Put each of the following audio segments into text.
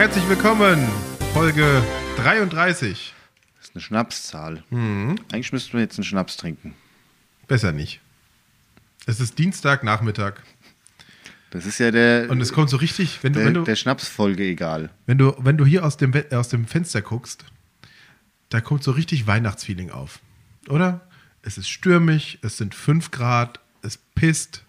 Herzlich willkommen. Folge 33. Das ist eine Schnapszahl. Mhm. Eigentlich müssten wir jetzt einen Schnaps trinken. Besser nicht. Es ist Dienstagnachmittag Das ist ja der, und es kommt so richtig, wenn du, der, wenn du, der Schnapsfolge egal. wenn du, wenn du hier aus dem, aus dem Fenster guckst, da kommt so richtig Weihnachtsfeeling auf. Oder? Es ist stürmig, es sind 5 Grad, es pisst.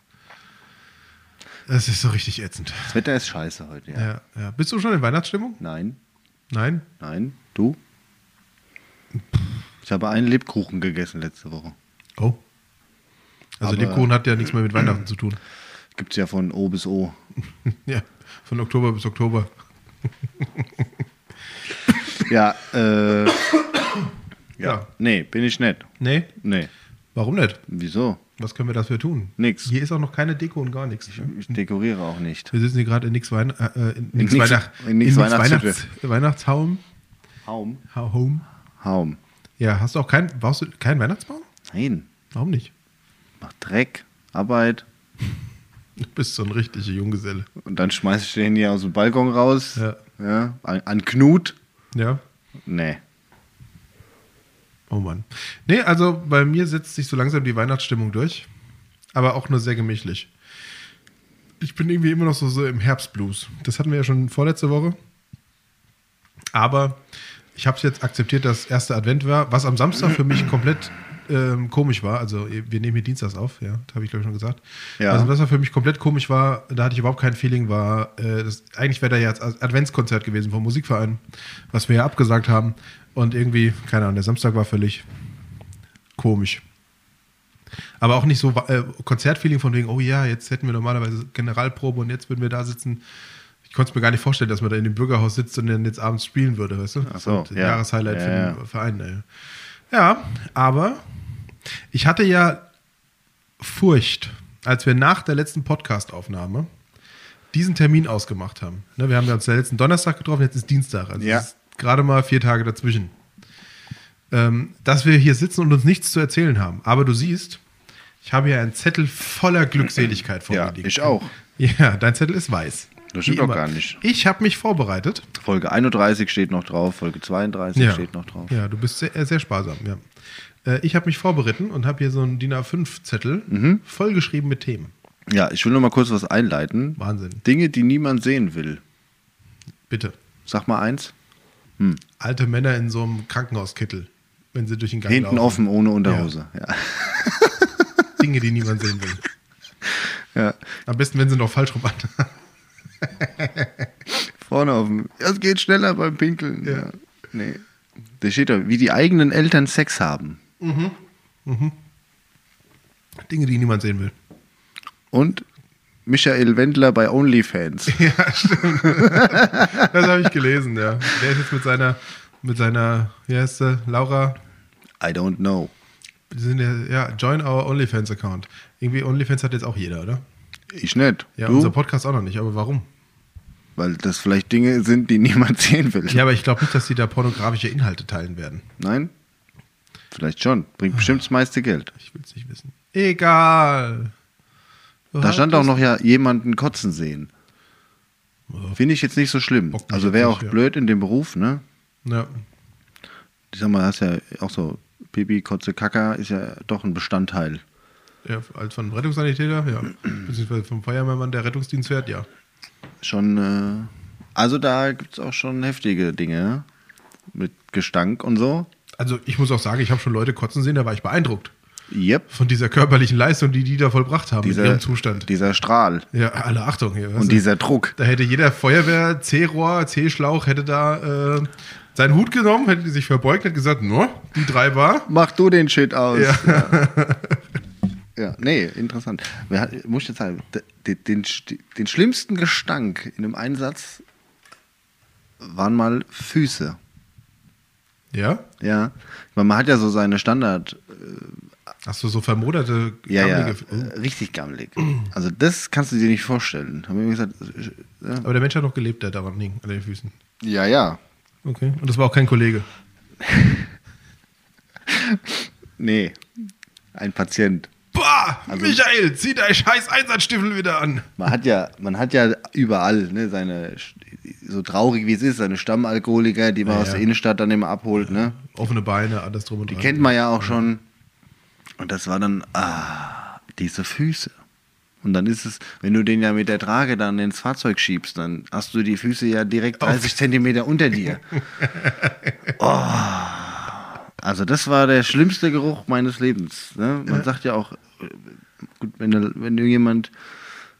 Es ist so richtig ätzend. Das Wetter ist scheiße heute, ja. Ja, ja. Bist du schon in Weihnachtsstimmung? Nein, Nein? nein, du? Ich habe einen Lebkuchen gegessen letzte Woche. Oh. Also Aber- Lebkuchen hat ja nichts mehr mit Weihnachten zu tun. Gibt's ja von O bis O. Ja, von Oktober bis Oktober. Ja, äh. ja. Ja. Nee, bin ich nicht. Nee? Nee. Warum nicht? Wieso? Was können wir dafür tun? Nix. Hier ist auch noch keine Deko und gar nichts. Ich dekoriere auch nicht. Wir sitzen hier gerade in nix, Weihn äh, in nix, nix- Weihnacht in nix Weihnachtshütte. Weihnachts Weihnachtshaum. Haum? Ha- Home. Haum. Ja, hast du auch keinen, brauchst du keinen Weihnachtsbaum? Nein. Warum nicht? Mach Dreck, Arbeit. Du bist so ein richtiger Junggeselle. Und dann schmeiß ich den hier aus dem Balkon raus. Ja. ja an, an Knut. Ja. Nee. Oh Mann. Nee, also bei mir setzt sich so langsam die Weihnachtsstimmung durch. Aber auch nur sehr gemächlich. Ich bin irgendwie immer noch so, so im Herbstblues. Das hatten wir ja schon vorletzte Woche. Aber ich habe es jetzt akzeptiert, dass erster Advent war, was am Samstag für mich komplett ähm, komisch war. Also wir nehmen hier Dienstags auf, ja, das habe ich glaube ich schon gesagt. Ja. Also was für mich komplett komisch war, da hatte ich überhaupt kein Feeling, war, äh, das, eigentlich wäre da jetzt Adventskonzert gewesen vom Musikverein, was wir ja abgesagt haben. Und irgendwie, keine Ahnung, der Samstag war völlig komisch. Aber auch nicht so äh, Konzertfeeling von wegen, oh ja, jetzt hätten wir normalerweise Generalprobe und jetzt würden wir da sitzen. Ich konnte es mir gar nicht vorstellen, dass man da in dem Bürgerhaus sitzt und dann jetzt abends spielen würde, weißt du? Ach so, Und ja. Jahreshighlight Ja, für den ja. Verein. Ey. Ja, aber ich hatte ja Furcht, als wir nach der letzten Podcast-Aufnahme diesen Termin ausgemacht haben. Ne, wir haben uns ja letzten Donnerstag getroffen, jetzt ist Dienstag. Also Ja. ist gerade mal vier Tage dazwischen. Ähm, dass wir hier sitzen und uns nichts zu erzählen haben. Aber du siehst, ich habe hier einen Zettel voller Glückseligkeit vor Ja, mir liegen. ich auch. Ja, dein Zettel ist weiß. Das stimmt doch gar nicht. Ich habe mich vorbereitet. Folge 31 steht noch drauf, Folge 32 Ja. steht noch drauf. Ja, du bist sehr, sehr sparsam, ja. Äh, Ich habe mich vorbereitet und habe hier so einen DIN A5-Zettel Mhm. vollgeschrieben mit Themen. Ja, ich will noch mal kurz was einleiten. Wahnsinn. Dinge, die niemand sehen will. Bitte. Sag mal eins. Alte Männer in so einem Krankenhauskittel, wenn sie durch den Gang Hinten laufen. offen, ohne Unterhose. Ja. Dinge, die niemand sehen will. ja. Am besten, wenn sie noch falsch rum. Vorne offen. Ja, es geht schneller beim Pinkeln. Ja. Ja. Nee. Da steht da, wie die eigenen Eltern Sex haben. Dinge, die niemand sehen will. Und Michael Wendler bei OnlyFans. Ja, stimmt. das habe ich gelesen, ja. Der ist jetzt mit seiner, mit seiner, wie heißt sie, Laura, I don't know. die sind ja, ja, join our OnlyFans-Account. Irgendwie OnlyFans hat jetzt auch jeder, oder? Ich nicht. Ja, du? unser Podcast auch noch nicht, aber warum? Weil das vielleicht Dinge sind, die niemand sehen will. Ja, aber ich glaube nicht, dass sie da pornografische Inhalte teilen werden. Nein? Vielleicht schon. Bringt bestimmt das meiste Geld. Ich will es nicht wissen. Egal. Da stand auch noch ja jemanden kotzen sehen. Finde ich jetzt nicht so schlimm. Bock Also wäre auch ja. blöd in dem Beruf, ne? Ja. Ich sag mal, hast ja auch so Pipi, Kotze, Kaka ist ja doch ein Bestandteil. ja, als von Rettungssanitäter, ja. Beziehungsweise vom Feuerwehrmann, der Rettungsdienst fährt, ja. Schon, äh, also da gibt es auch schon heftige Dinge mit Gestank und so. Also ich muss auch sagen, ich habe schon Leute kotzen sehen, da war ich beeindruckt Yep. von dieser körperlichen Leistung, die die da vollbracht haben Dieser, in ihrem Zustand. dieser Strahl Ja, alle Achtung hier. und du? dieser Druck. Da hätte jeder Feuerwehr, C-Rohr, C-Schlauch, hätte da äh, seinen Hut genommen, hätte sich verbeugt, hätte gesagt, no, die drei war. Mach du den Shit aus. Ja. Ja, ja nee, interessant. Wer muss ich jetzt sagen, den, den, den schlimmsten Gestank in einem Einsatz waren mal Füße. Ja? Ja. Meine, man hat ja so seine Standard. Hast du so vermoderte, Ja, ja. äh, Richtig gammelig. Also, das kannst du dir nicht vorstellen. Haben wir gesagt, äh, ja. Aber der Mensch hat noch gelebt, der daran hing, an den Füßen. ja, ja. Okay. Und das war auch kein Kollege. Nee. Ein Patient. Bah, Also- Michael, zieh dein scheiß Einsatzstiefel wieder an. Man hat ja, man hat ja überall ne, seine, so traurig wie es ist, seine Stammalkoholiker, die man Ja, aus ja. der Innenstadt dann immer abholt. Ne? Offene Beine, alles drum und Die dran. kennt man ja auch schon. Und das war dann, ah, diese Füße. Und dann ist es, wenn du den ja mit der Trage dann ins Fahrzeug schiebst, dann hast du die Füße ja direkt 30 Zentimeter unter dir. Oh. Also das war der schlimmste Geruch meines Lebens. Ne? Man sagt ja auch, gut, wenn, da- wenn du jemand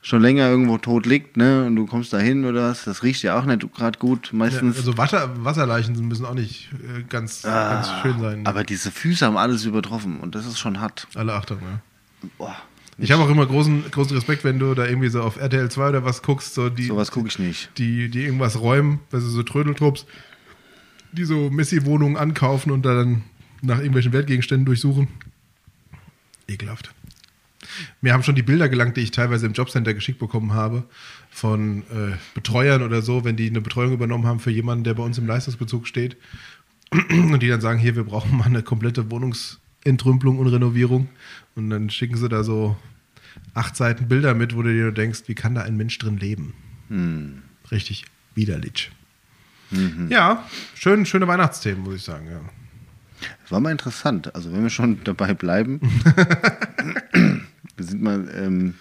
schon länger irgendwo tot liegt, ne, und du kommst da hin oder was, das riecht ja auch nicht gerade gut. Ja, Meistens also Wasser, Wasserleichen müssen auch nicht äh, ganz, ganz schön sein. Ah, Aber diese Füße haben alles übertroffen und das ist schon hart. Alle Achtung, ja. Boah, Ich habe auch immer großen, großen Respekt, wenn du da irgendwie so auf RTL 2 oder was guckst, so die, sowas gucke ich nicht. die, die irgendwas räumen, also so Trödeltrupps, die so Messi-Wohnungen ankaufen und dann nach irgendwelchen Wertgegenständen durchsuchen. Ekelhaft. Mir haben schon die Bilder gelangt, die ich teilweise im Jobcenter geschickt bekommen habe, von äh, Betreuern oder so, wenn die eine Betreuung übernommen haben für jemanden, der bei uns im Leistungsbezug steht. Und die dann sagen, hier, wir brauchen mal eine komplette Wohnungsentrümpelung und Renovierung. Und dann schicken sie da so acht Seiten Bilder mit, wo du dir denkst, wie kann da ein Mensch drin leben? Hm. Richtig widerlich. Ja, schön, schöne Weihnachtsthemen, muss ich sagen. Ja. Das war mal interessant. Also wenn wir schon dabei bleiben, wir sind mal ähm,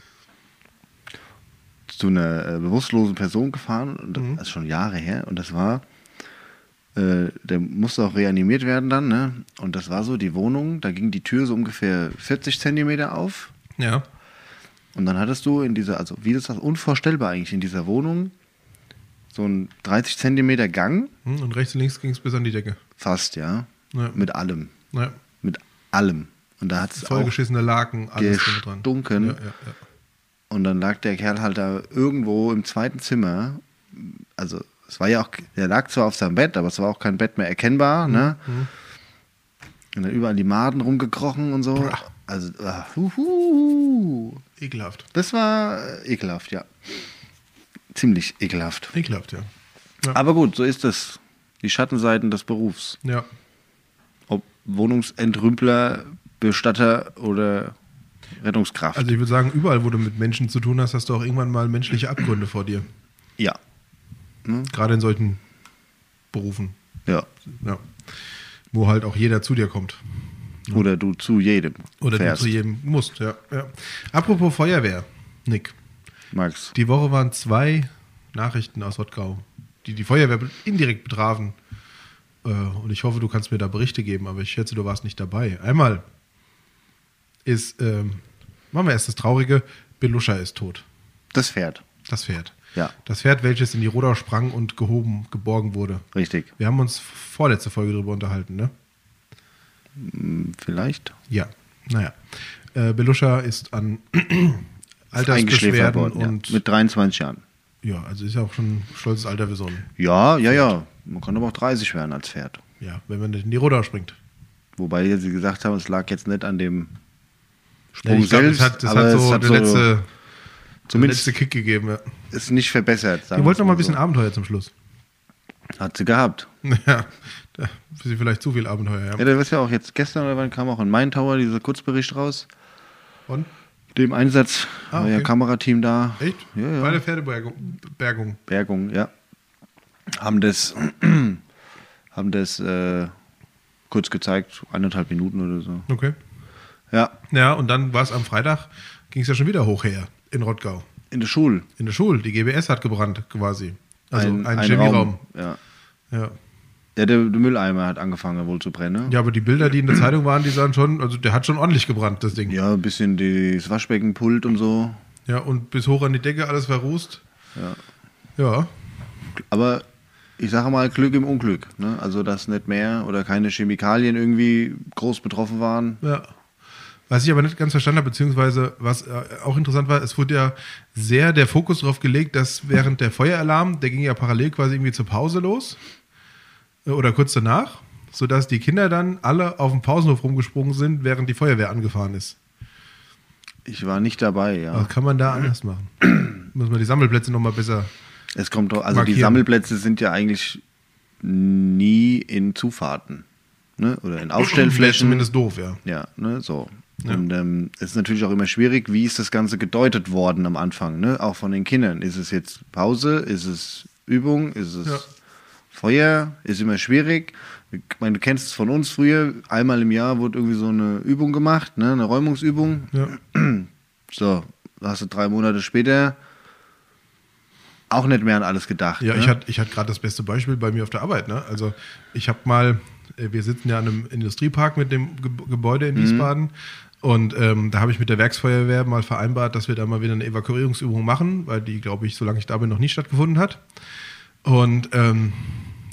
zu einer äh, bewusstlosen Person gefahren und Mhm. das ist schon Jahre her und das war, äh, der musste auch reanimiert werden dann, ne? Und das war so die Wohnung, da ging die Tür so ungefähr 40 Zentimeter auf ja. und dann hattest du in dieser, also wie das das unvorstellbar eigentlich in dieser Wohnung so ein 30 Zentimeter Gang, Hm, Und rechts und links ging es bis an die Decke. fast ja, Ja. mit allem. Ja. Mit allem. Und da hat es Vollgeschissene Laken, alles gestunken. Ja, ja, ja. Und dann lag der Kerl halt da irgendwo im zweiten Zimmer. Also es war ja auch, der lag zwar auf seinem Bett, aber es war auch kein Bett mehr erkennbar. Ne? Mhm. Und dann überall die Maden rumgekrochen und so. Also, ah, huhu. Ekelhaft. das war äh, ekelhaft, ja. Ziemlich ekelhaft. Ekelhaft, ja. Ja. Aber gut, so ist es. Die Schattenseiten des Berufs. ja. Ob Wohnungsentrümpler, Bestatter oder Rettungskraft. Also ich würde sagen, überall, wo du mit Menschen zu tun hast, hast du auch irgendwann mal menschliche Abgründe vor dir. ja. Ne? Gerade in solchen Berufen. Ja. Ja. Wo halt auch jeder zu dir kommt. Oder du zu jedem Oder fährst. du zu jedem musst, ja. ja. Apropos Feuerwehr, Nick. Max. Die Woche waren zwei Nachrichten aus Rottgau, die die Feuerwehr indirekt betrafen. Äh, Und ich hoffe, du kannst mir da Berichte geben, aber ich schätze, du warst nicht dabei. Einmal ist, ähm, machen wir erst das Traurige, Beluscha ist tot. Das Pferd. Das Pferd. Ja. Das Pferd, welches in die Rodau sprang und gehoben, geborgen wurde. Richtig. Wir haben uns vorletzte Folge darüber unterhalten, ne? Hm, Vielleicht. Ja, naja. Äh, Beluscha ist an Altersbeschwerden worden. und Ja. Mit 23 Jahren. ja, also ist ja auch schon ein stolzes Alter für so einen. Ja, ja, ja. Man kann aber auch 30 werden als Pferd. Ja, wenn man nicht in die Rodau springt. Wobei sie gesagt haben, es lag jetzt nicht an dem Sprung glaub, selbst, das hat, das hat so hat der so letzte, der zumindest letzte Kick gegeben. Ja. ist nicht verbessert. sagen Die wollten noch mal ein bisschen Abenteuer zum Schluss. so. Hat sie gehabt. Ja, da ist sie vielleicht zu viel Abenteuer. Ja, Ja. da ist ja auch jetzt gestern oder wann kam auch in Main Tower dieser Kurzbericht raus. Und? Dem Einsatz Ah, war ja okay. Kamerateam da. Echt? Ja, ja. Bei der Pferdebergung. Bergung. Bergung, ja. Haben das, haben das äh, kurz gezeigt, eineinhalb Minuten oder so. Okay. Ja, Ja, und dann war es am Freitag, ging es ja schon wieder hoch her in Rottgau. in der Schule. In der Schule. Die GBS hat gebrannt quasi. Also ein, ein Chemieraum. Ja. Ja. Ja, der, der Mülleimer hat angefangen wohl zu brennen. ja, aber die Bilder, die in der Zeitung waren, die sahen schon, also der hat schon ordentlich gebrannt, das Ding. Ja, ein bisschen das Waschbeckenpult und so. Ja, und bis hoch an die Decke alles verrußt. Ja. Ja. Aber ich sage mal Glück im Unglück. Ne? Also, dass nicht mehr oder keine Chemikalien irgendwie groß betroffen waren. Ja. Was ich aber nicht ganz verstanden habe, beziehungsweise was äh, auch interessant war, es wurde ja sehr der Fokus darauf gelegt, dass während der Feueralarm, der ging ja parallel quasi irgendwie zur Pause los äh, oder kurz danach, sodass die Kinder dann alle auf dem Pausenhof rumgesprungen sind, während die Feuerwehr angefahren ist. Ich war nicht dabei, ja. Was kann man da anders machen? Muss man die Sammelplätze nochmal besser. Es kommt drauf, also die Markieren. Sammelplätze sind ja eigentlich nie in Zufahrten. Ne? Oder in Aufstellflächen. Zumindest doof, ja. Ja, ne, so. Ja. Und ähm, es ist natürlich auch immer schwierig, wie ist das Ganze gedeutet worden am Anfang, ne? Auch von den Kindern. Ist es jetzt Pause? Ist es Übung? Ist es Ja. Feuer? Ist immer schwierig. Ich meine, du kennst es von uns früher. Einmal im Jahr wurde irgendwie so eine Übung gemacht, ne? Eine Räumungsübung. Ja. So, da hast du drei Monate später auch nicht mehr an alles gedacht. Ja, ne? ich hatte ich gerade das beste Beispiel bei mir auf der Arbeit. Ne? Also ich habe mal, äh, wir sitzen ja an einem Industriepark mit dem Ge Gebäude in Wiesbaden und ähm, da habe ich mit der Werksfeuerwehr mal vereinbart, dass wir da mal wieder eine Evakuierungsübung machen, weil die, glaube ich, solange ich da bin, noch nie stattgefunden hat. Und ähm,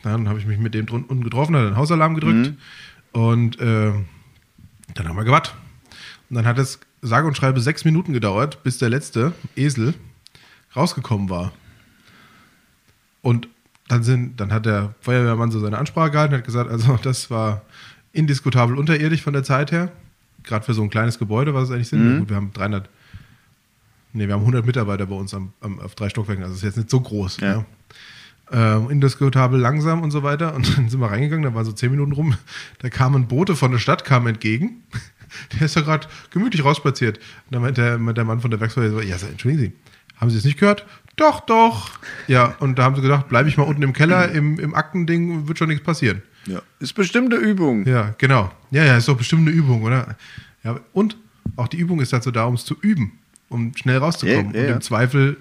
dann habe ich mich mit dem unten getroffen, hat den Hausalarm gedrückt und äh, dann haben wir gewartet. Und dann hat es sage und schreibe sechs Minuten gedauert, bis der letzte Esel rausgekommen war. Und dann, sind, dann hat der Feuerwehrmann so seine Ansprache gehalten und hat gesagt, also das war indiskutabel unterirdisch von der Zeit her. Gerade für so ein kleines Gebäude, was es eigentlich sind. Ja, Gut, wir haben 300, nee, wir haben 100 Mitarbeiter bei uns am, am, auf drei Stockwerken, also ist jetzt nicht so groß. Ja. Ja. Ähm, indiskutabel langsam und so weiter. Und dann sind wir reingegangen, da waren so zehn Minuten rum. Da kam ein Bote von der Stadt, kam entgegen. Der ist ja gerade gemütlich rausspaziert. Und dann meinte der, der Mann von der Werksfeuerwehr so, ja, entschuldigen Sie, haben Sie es nicht gehört? Doch, doch. Ja, und da haben sie gedacht, bleibe ich mal unten im Keller, im, im Aktending, wird schon nichts passieren. Ja. Ist bestimmte Übung. Ja, genau. Ja, ja, ist doch bestimmt eine Übung, oder? Ja, und auch die Übung ist dazu da, um es zu üben, um schnell rauszukommen Ja, ja, und im Zweifel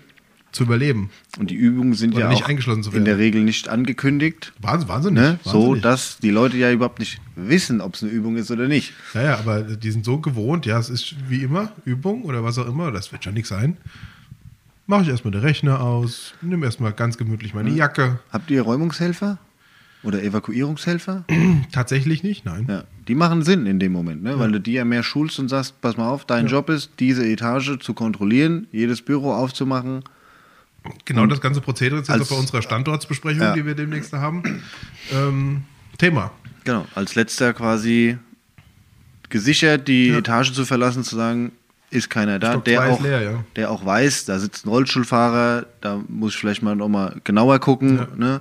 zu überleben. Und die Übungen sind Oder ja nicht auch eingeschlossen zu in der werden. Regel nicht angekündigt. Wahnsinn, wahnsinnig. Ne? So, wahnsinnig. dass die Leute ja überhaupt nicht wissen, ob es eine Übung ist oder nicht. Ja, ja, aber die sind so gewohnt, ja, es ist wie immer Übung oder was auch immer, das wird schon nichts sein. Mache ich erstmal den Rechner aus, nehme erstmal ganz gemütlich meine Hm. Jacke. Habt ihr Räumungshelfer? Oder Evakuierungshelfer? Tatsächlich nicht, nein. Ja, die machen Sinn in dem Moment, ne? weil du die ja mehr schulst und sagst, pass mal auf, dein Job ist, diese Etage zu kontrollieren, jedes Büro aufzumachen. Genau das ganze Prozedere ist jetzt auch bei unserer Standortsbesprechung, Ja. die wir demnächst haben. Ähm, Thema. Genau, als letzter quasi gesichert, die Ja. Etage zu verlassen, zu sagen, ist keiner da, Stock der auch, leer, ja. der auch weiß, da sitzt ein Rollstuhlfahrer, da muss ich vielleicht mal nochmal genauer gucken. Ja. Ne?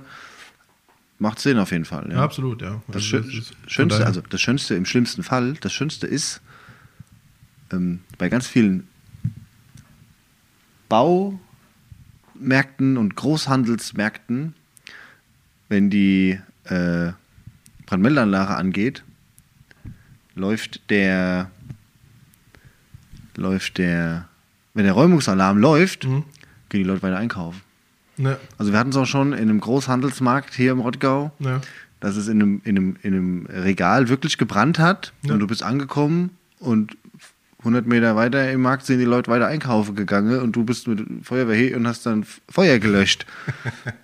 Macht Sinn auf jeden Fall. Ja, Ja. absolut, ja. Das Also Schö das Schönste, also das Schönste im schlimmsten Fall, das Schönste ist, ähm, bei ganz vielen Baumärkten und Großhandelsmärkten, wenn die äh, Brandmeldeanlage angeht, läuft der, läuft der, wenn der Räumungsalarm läuft, Mhm. gehen die Leute weiter einkaufen. Ne, Also wir hatten es auch schon in einem Großhandelsmarkt hier im Rottgau, ne. dass es in einem, in einem, in einem Regal wirklich gebrannt hat Ja. und du bist angekommen und 100 Meter weiter im Markt sind die Leute weiter einkaufen gegangen und du bist mit Feuerwehr und hast dann Feuer gelöscht.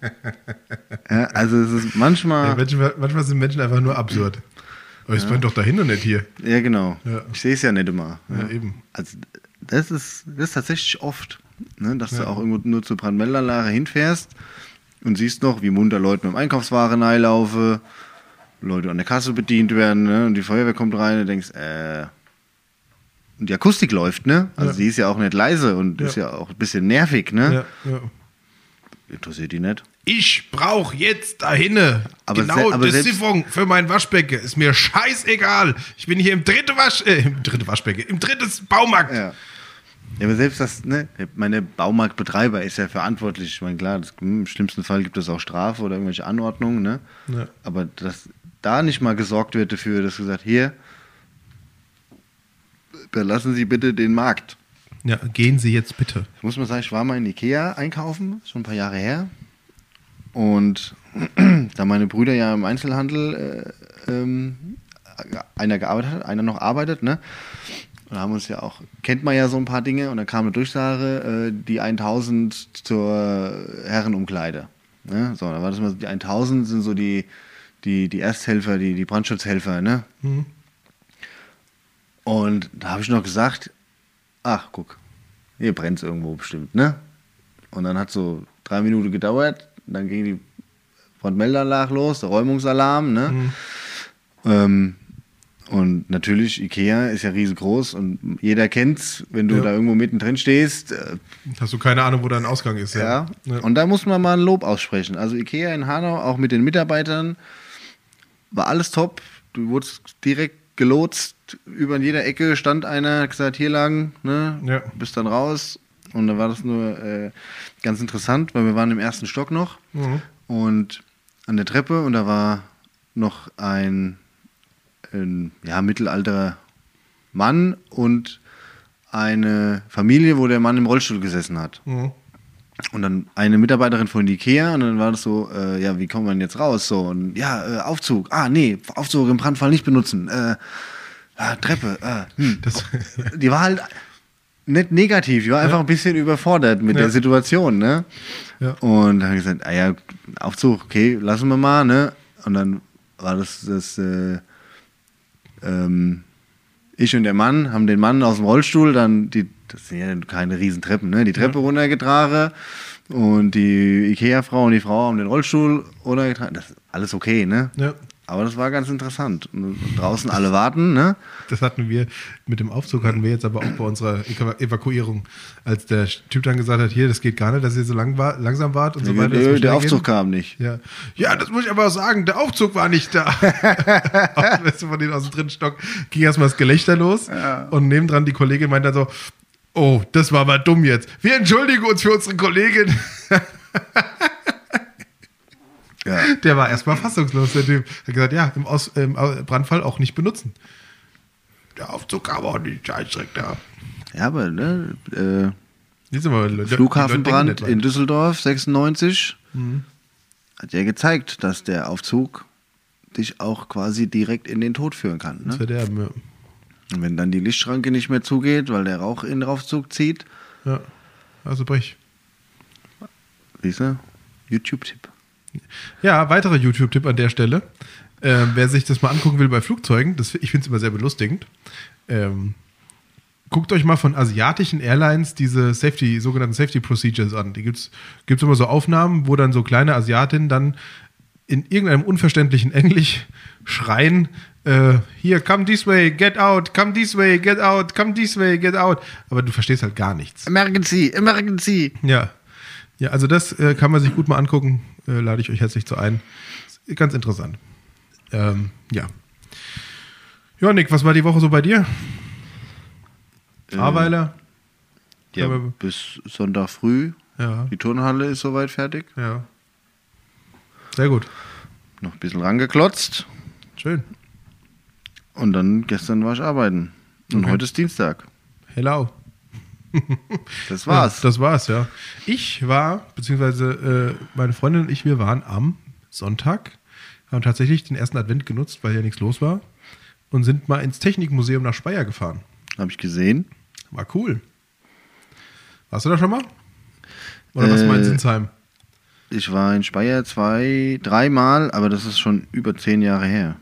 ja, also es ist Ja, manchmal... Manchmal sind Menschen einfach nur absurd. Aber es brennt doch dahin und nicht hier. Ja, genau. Ja. Ich sehe es ja nicht immer. Ja, eben. Also das ist, das ist tatsächlich oft, ne, dass du Ja. auch irgendwo nur zur Brandmeldeanlage hinfährst und siehst noch, wie munter Leute mit dem Einkaufswaren reinlaufen, Leute an der Kasse bedient werden ne, und die Feuerwehr kommt rein und denkst, äh, und die Akustik läuft, ne? Also Ja. die ist ja auch nicht leise und Ja. ist ja auch ein bisschen nervig, ne? Ja, ja. Interessiert die nicht. Ich brauche jetzt dahinne Aber genau se- aber die Siphon für mein Waschbecken. Ist mir scheißegal. Ich bin hier im dritten Wasch, äh, im dritten Waschbecken, im drittes Baumarkt. Ja. Aber selbst das, ne, meine Baumarktbetreiber ist ja verantwortlich. Ich meine, klar, das, im schlimmsten Fall gibt es auch Strafe oder irgendwelche Anordnungen, ne? Ja. Aber dass da nicht mal gesorgt wird dafür, dass gesagt, hier, überlassen Sie bitte den Markt. Ja, gehen Sie jetzt bitte. Ich muss mal sagen, ich war mal in Ikea einkaufen, schon ein paar Jahre her. Und da meine Brüder ja im Einzelhandel äh, ähm, einer gearbeitet hat, einer noch arbeitet, ne? Und da haben uns ja auch, kennt man ja so ein paar Dinge und dann kam eine Durchsage, äh, die 1000 zur Herrenumkleide. Ne? So, da war das mal so, die 1000 sind so die, die, die Ersthelfer, die, die Brandschutzhelfer, ne? Mhm. Und da habe ich noch gesagt, ach, guck, hier brennt es irgendwo bestimmt, ne? Und dann hat so drei Minuten gedauert, dann ging die Brandmeldeanlage los, der Räumungsalarm, ne? Mhm. Ähm, und natürlich, Ikea ist ja riesengroß und jeder kennt's, wenn du Ja. da irgendwo mittendrin stehst. Äh, Hast du keine Ahnung, wo dein Ausgang ist? ja. ja. Und da muss man mal ein Lob aussprechen. Also Ikea in Hanau, auch mit den Mitarbeitern, war alles top. Du wurdest direkt gelotst. Über in jeder Ecke stand einer, hat gesagt, hier lang, ne? Ja. Bist dann raus. Und dann war das nur äh, ganz interessant, weil wir waren im ersten Stock noch Mhm. und an der Treppe und da war noch ein, ein ja, mittelalterer Mann und eine Familie, wo der Mann im Rollstuhl gesessen hat. Mhm. Und dann eine Mitarbeiterin von Ikea und dann war das so, äh, ja, wie kommt man jetzt raus? So, und ja, äh, Aufzug. Ah, nee, Aufzug im Brandfall nicht benutzen. Äh, ah, Treppe. Äh, hm. Das, Die war halt nicht negativ, die war einfach ein bisschen überfordert mit Ja. der Situation, ne? Ja. Und dann habe ich gesagt, ah ja, Aufzug, okay, lassen wir mal, ne? Und dann war das, das äh, ähm, ich und der Mann haben den Mann aus dem Rollstuhl dann, die, das sind ja keine Riesentreppen, ne? Die Treppe runtergetragen und die Ikea-Frau und die Frau haben den Rollstuhl runtergetragen. Das ist alles okay, ne? ja, Aber das war ganz interessant. Und draußen alle warten, ne? das hatten wir mit dem Aufzug, hatten wir jetzt aber auch bei unserer Evaku- Evakuierung, als der Typ dann gesagt hat, hier, das geht gar nicht, dass ihr so lang war, langsam wart und so weiter. muss der Aufzug gehen. kam nicht. Ja. ja, das muss ich aber auch sagen, der Aufzug war nicht da. Weißt du, von denen aus dem dritten Stock ging erstmal das Gelächter los und nebendran die Kollegin meinte dann so, oh, das war aber dumm jetzt. Wir entschuldigen uns für unsere Kollegin. Ja. Der war erstmal fassungslos, der Typ. Hat gesagt, ja, im, Aus, im Brandfall auch nicht benutzen. Der Aufzug kam auch nicht, scheiß direkt da. Ja, aber ne, äh, Flughafenbrand in Düsseldorf 96 Mhm. hat ja gezeigt, dass der Aufzug dich auch quasi direkt in den Tod führen kann. Ne? Verderben, ja. Und wenn dann die Lichtschranke nicht mehr zugeht, weil der Rauch in den Aufzug zieht, ja. Also brech. siehst du, YouTube-Tipp. Ja, weiterer YouTube-Tipp an der Stelle. Ähm, wer sich das mal angucken will bei Flugzeugen, das, ich finde es immer sehr belustigend. Ähm, guckt euch mal von asiatischen Airlines diese Safety, sogenannten Safety Procedures an. Die gibt's gibt's immer so Aufnahmen, wo dann so kleine Asiatinnen dann in irgendeinem unverständlichen Englisch schreien, äh, hier, come this way, get out, come this way, get out, come this way, get out. Aber du verstehst halt gar nichts. Emergency, Emergency. Ja. Ja, also das äh, kann man sich gut mal angucken. Äh, lade ich euch herzlich zu ein. Ist ganz interessant. Ähm, ja. Ja, Nick, was war die Woche so bei dir? Äh, Aweiler? Ja, bis Sonntag früh. Ja, Die Turnhalle ist soweit fertig. ja. Sehr gut. Noch ein bisschen rangeklotzt. Schön. Und dann gestern war ich arbeiten. Und Okay. heute ist Dienstag. Hello. Das war's. Ja, das war's, ja. Ich war, beziehungsweise äh, meine Freundin und ich, wir waren am Sonntag, haben tatsächlich den ersten Advent genutzt, weil ja nichts los war und sind mal ins Technikmuseum nach Speyer gefahren. Habe ich gesehen. War cool. Warst du da schon mal? Oder warst du mal in Äh, Sinsheim? Ich war in Speyer zwei, dreimal, aber das ist schon über zehn Jahre her.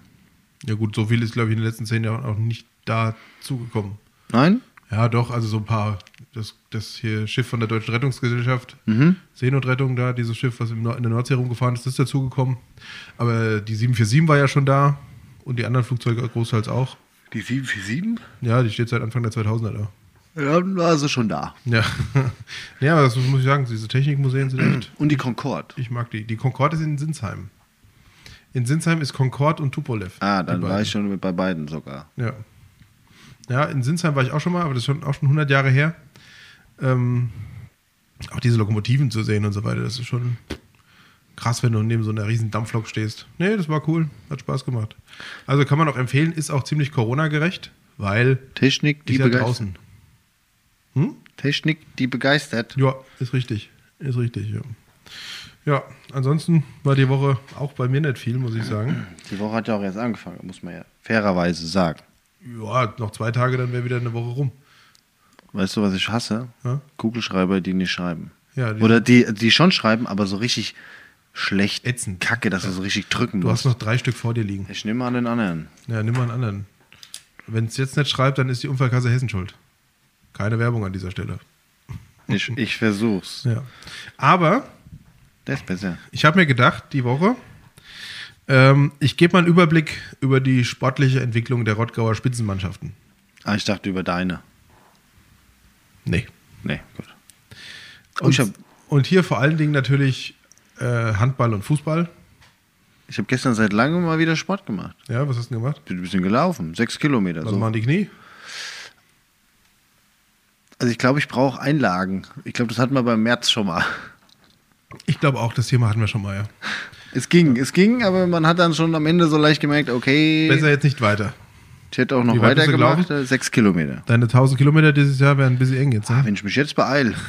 Ja gut, so viel ist, glaube ich, in den letzten zehn Jahren auch nicht da zugekommen. Nein? Ja, doch, also so ein paar. Das, das hier Schiff von der Deutschen Rettungsgesellschaft, Mhm. Seenotrettung da, dieses Schiff, was in der Nordsee rumgefahren ist, ist dazugekommen. Aber die 747 war ja schon da und die anderen Flugzeuge großteils auch. Die 747? Ja, die steht seit Anfang der 2000er da. Ja, war sie schon da. Ja, ja aber das muss ich sagen, diese Technikmuseen sind echt, Und die Concorde. ich mag die. Die Concorde ist in Sinsheim. In Sinsheim ist Concorde und Tupolev. Ah, dann war ich schon bei beiden sogar. Ja. Ja, in Sinsheim war ich auch schon mal, aber das ist schon, auch schon 100 Jahre her. Ähm, auch diese Lokomotiven zu sehen und so weiter, das ist schon krass, wenn du neben so einer riesen Dampflok stehst. Nee, das war cool, hat Spaß gemacht. Also kann man auch empfehlen, ist auch ziemlich Corona-gerecht, weil Technik, die ja begeistert. draußen. Hm? Technik, die begeistert. Ja, ist richtig. Ist richtig, ja. Ja, ansonsten war die Woche auch bei mir nicht viel, muss ich sagen. Die Woche hat ja auch erst angefangen, muss man ja fairerweise sagen. Ja, noch zwei Tage, dann wäre wieder eine Woche rum. Weißt du, was ich hasse? Ja? Kugelschreiber, die nicht schreiben. Ja, die- Oder die, die schon schreiben, aber so richtig schlecht Ätzend. kacke, dass du so richtig drücken Du hast musst. noch drei Stück vor dir liegen. Ich nehme an den anderen. Ja, nimm mal einen anderen. Wenn es jetzt nicht schreibt, dann ist die Unfallkasse Hessen schuld. Keine Werbung an dieser Stelle. Ich, ich versuch's. Ja. Aber Das ist besser. ich habe mir gedacht, die Woche, ähm, ich gebe mal einen Überblick über die sportliche Entwicklung der Rottgauer Spitzenmannschaften. Ah, ich dachte über deine. Nee. Nee, gut. Und, hab, und hier vor allen Dingen natürlich äh, Handball und Fußball. Ich habe gestern seit langem mal wieder Sport gemacht. Ja, was hast du denn gemacht? Bin ein bisschen gelaufen. Sechs Kilometer. Was So. machen die Knie? Also ich glaube, ich brauche Einlagen. Ich glaube, das hatten wir beim März schon mal. Ich glaube auch, das Thema hatten wir schon mal, ja. Es ging, es ging, aber man hat dann schon am Ende so leicht gemerkt, okay, Besser jetzt nicht weiter. ich hätte auch noch weitergemacht. Äh, Sechs Kilometer. Deine 1000 Kilometer dieses Jahr wären ein bisschen eng jetzt, Ah, ne? wenn ich mich jetzt beeile.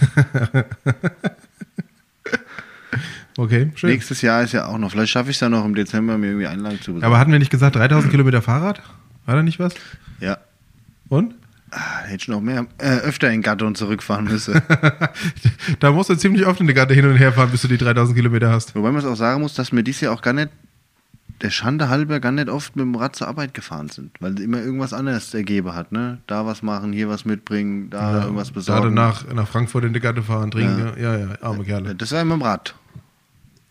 Okay, schön. Nächstes Jahr ist ja auch noch. Vielleicht schaffe ich es dann noch im Dezember, mir irgendwie Einlagen zu besorgen. Aber hatten wir nicht gesagt 3000 Kilometer Fahrrad? War da nicht was? ja. Und? Ah, hätte ich noch mehr, äh, öfter in Gattung zurückfahren müssen. da musst du ziemlich oft in der Gatte hin und her fahren, bis du die 3000 Kilometer hast. Wobei man es auch sagen muss, dass wir dies Jahr auch gar nicht, der Schande halber, gar nicht oft mit dem Rad zur Arbeit gefahren sind. Weil immer irgendwas anderes ergeben hat, ne? Da was machen, hier was mitbringen, da irgendwas Da besorgen. danach nach Frankfurt in die Gatte fahren, trinken. Ja, ja, ja arme Kerle. Das war immer im Rad.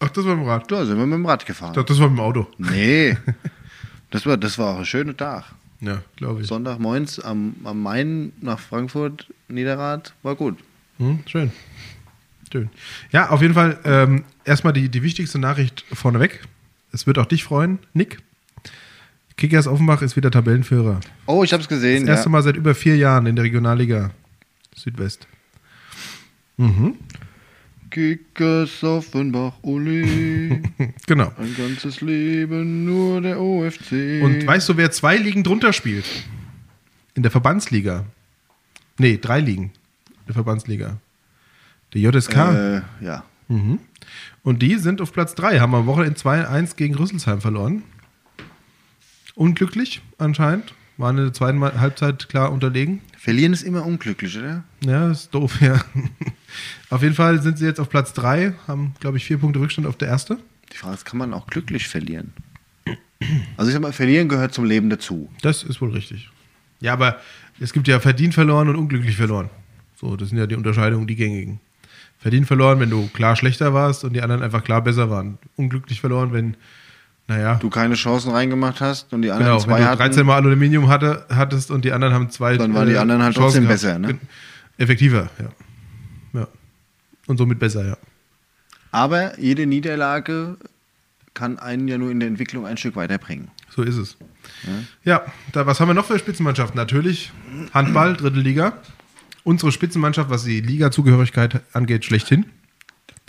Ach, das war mit dem Rad. Da sind wir mit dem Rad gefahren. Ich dachte, das war mit dem Auto. Nee. Das war, das war auch ein schöner Tag. Ja, glaube ich. Sonntag moins am, am Main nach Frankfurt, Niederrad, war gut. Hm, schön. Schön. Ja, auf jeden Fall ähm, erstmal die, die wichtigste Nachricht vorneweg. Es wird auch dich freuen, Nick. Kickers Offenbach ist wieder Tabellenführer. Oh, ich hab's gesehen. Das erste ja. Mal seit über vier Jahren in der Regionalliga Südwest. Mhm. Kickers Offenbach, Uli. Genau. Ein ganzes Leben nur der OFC. Und weißt du, wer zwei Ligen drunter spielt? In der Verbandsliga. Nee, drei Ligen. In der Verbandsliga. Der JSK. äh, ja. Mhm. Und die sind auf Platz 3, haben am Wochenende 2-1 gegen Rüsselsheim verloren. Unglücklich anscheinend. Waren in der zweiten Halbzeit klar unterlegen. Verlieren ist immer unglücklich, oder? Ja, ist doof, ja. Auf jeden Fall sind sie jetzt auf Platz 3, haben, glaube ich, vier Punkte Rückstand auf der erste. Die Frage ist, kann man auch glücklich verlieren? Also ich sag mal, verlieren gehört zum Leben dazu. Das ist wohl richtig. Ja, aber es gibt ja verdient verloren und unglücklich verloren. So, das sind ja die Unterscheidungen, die gängigen. Verdient verloren, wenn du klar schlechter warst und die anderen einfach klar besser waren. Unglücklich verloren, wenn, naja, Du keine Chancen reingemacht hast und die anderen genau, wenn zwei du hatten. 13 Mal Aluminium hatte, hattest und die anderen haben zwei. Dann waren die anderen halt Chancen trotzdem besser, ne? Effektiver, ja. Ja. Und somit besser, ja. Aber jede Niederlage kann einen ja nur in der Entwicklung ein Stück weiterbringen. So ist es. Ja, da, was haben wir noch für Spitzenmannschaften? Natürlich Handball, dritte Liga. Unsere Spitzenmannschaft, was die Liga-Zugehörigkeit angeht, schlechthin.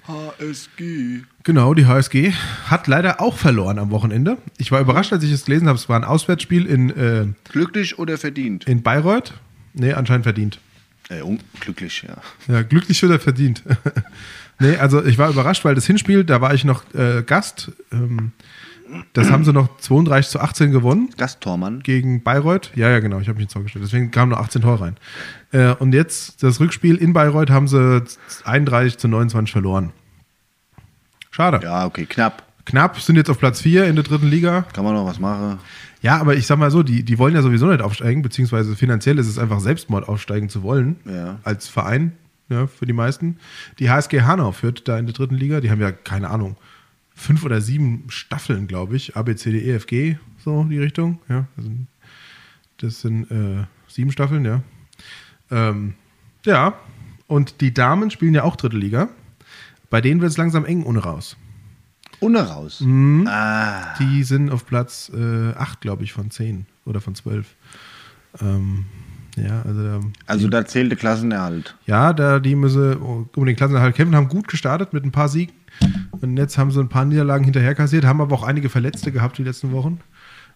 HSG. Genau, die HSG hat leider auch verloren am Wochenende. Ich war überrascht, als ich es gelesen habe. Es war ein Auswärtsspiel in, äh, Glücklich oder verdient? in Bayreuth. Nee, anscheinend verdient. Äh, unglücklich, ja. Ja, glücklich oder verdient. nee, also ich war überrascht, weil das Hinspiel, da war ich noch äh, Gast. Ähm, das haben sie noch 32 zu 18 gewonnen Gasttormann. gegen Bayreuth. Ja, ja, genau, ich habe mich ins Tor gestellt. Deswegen kamen nur 18 Tore rein. Äh, und jetzt das Rückspiel in Bayreuth haben sie 31 zu 29 verloren. Schade. Ja, okay, knapp. Knapp sind jetzt auf Platz 4 in der dritten Liga. Kann man noch was machen. Ja, aber ich sag mal so, die, die wollen ja sowieso nicht aufsteigen, beziehungsweise finanziell ist es einfach Selbstmord aufsteigen zu wollen. Ja. Als Verein, ja, für die meisten. Die HSG Hanau führt da in der dritten Liga, die haben ja, keine Ahnung, fünf oder sieben Staffeln, glaube ich. A, B, C, D, E, F, G, so die Richtung. Ja, das sind, äh, sieben Staffeln, ja. Ähm, ja, und die Damen spielen ja auch dritte Liga. Bei denen wird es langsam eng ohne raus. Ohne raus. Mhm. Ah. Die sind auf Platz äh, 8, glaube ich, von 10 oder von 12. Ähm, ja, also, da- Also da zählte Klassenerhalt. ja, da die müssen um den Klassenerhalt kämpfen, haben gut gestartet mit ein paar Siegen. Und jetzt haben sie ein paar Niederlagen hinterher kassiert, haben aber auch einige Verletzte gehabt die letzten Wochen.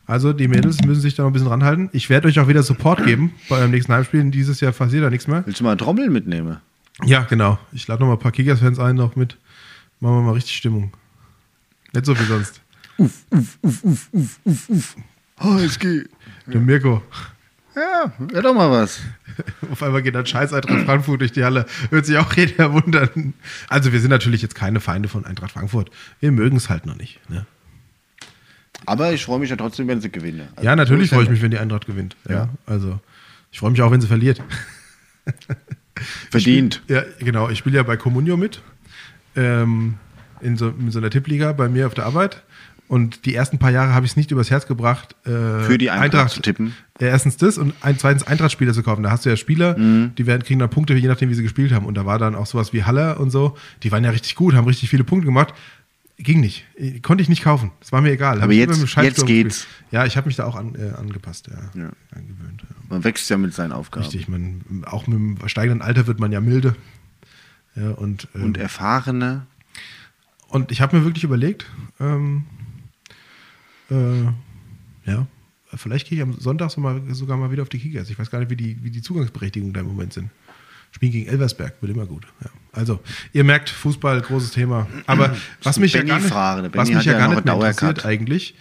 Also die Mädels müssen sich da noch ein bisschen ranhalten. Ich werde euch auch wieder Support geben bei eurem nächsten Heimspiel. Dieses Jahr passiert da nichts mehr. Willst du mal Trommel mitnehmen? Ja, genau. Ich lade noch mal ein paar Kickers-Fans ein, noch mit. Machen wir mal richtig Stimmung. Nicht so wie sonst. HSG. Der Mirko. Ja, wäre doch mal was. Auf einmal geht dann scheiß Eintracht Frankfurt durch die Halle. Hört sich auch jeder wundern. Also wir sind natürlich jetzt keine Feinde von Eintracht Frankfurt. Wir mögen es halt noch nicht. Ne? Aber ich freue mich ja trotzdem, wenn sie gewinnen. Also, Ja, natürlich freue ich mich, wenn die Eintracht gewinnt. Ja. Ja. Also ich freue mich auch, wenn sie verliert. Verdient. Ja, genau. Ich spiele ja bei Comunio mit. Ähm, in, so, in so einer Tippliga bei mir auf der Arbeit. Und die ersten paar Jahre habe ich es nicht übers Herz gebracht, äh, Für die Eintracht zu tippen. Erstens das und ein, zweitens Eintracht-Spieler zu kaufen. Da hast du ja Spieler, Mhm. die werden, kriegen dann Punkte, je nachdem, wie sie gespielt haben. Und da war dann auch sowas wie Haller und so. Die waren ja richtig gut, haben richtig viele Punkte gemacht. Ging nicht. Konnte ich nicht kaufen. Das war mir egal. Aber jetzt- jetzt geht's. gespielt. Ja, ich habe mich da auch an, äh, angepasst, ja. Ja. Angewöhnt. Ja. Man wächst ja mit seinen Aufgaben. Richtig, man, auch mit dem steigenden Alter wird man ja milde. Ja, und, ähm, Und erfahrene. Und ich habe mir wirklich überlegt, ähm, äh, ja, vielleicht gehe ich am Sonntag so mal, sogar mal wieder auf die Kickers. Ich weiß gar nicht, wie die, wie die Zugangsberechtigungen da im Moment sind. Spielen gegen Elversberg wird immer gut. Ja. Also, ihr merkt, Fußball, großes Thema. Aber was mich ja Benny gar nicht, fragen. Der was mich ja ja gar nicht mehr interessiert eigentlich,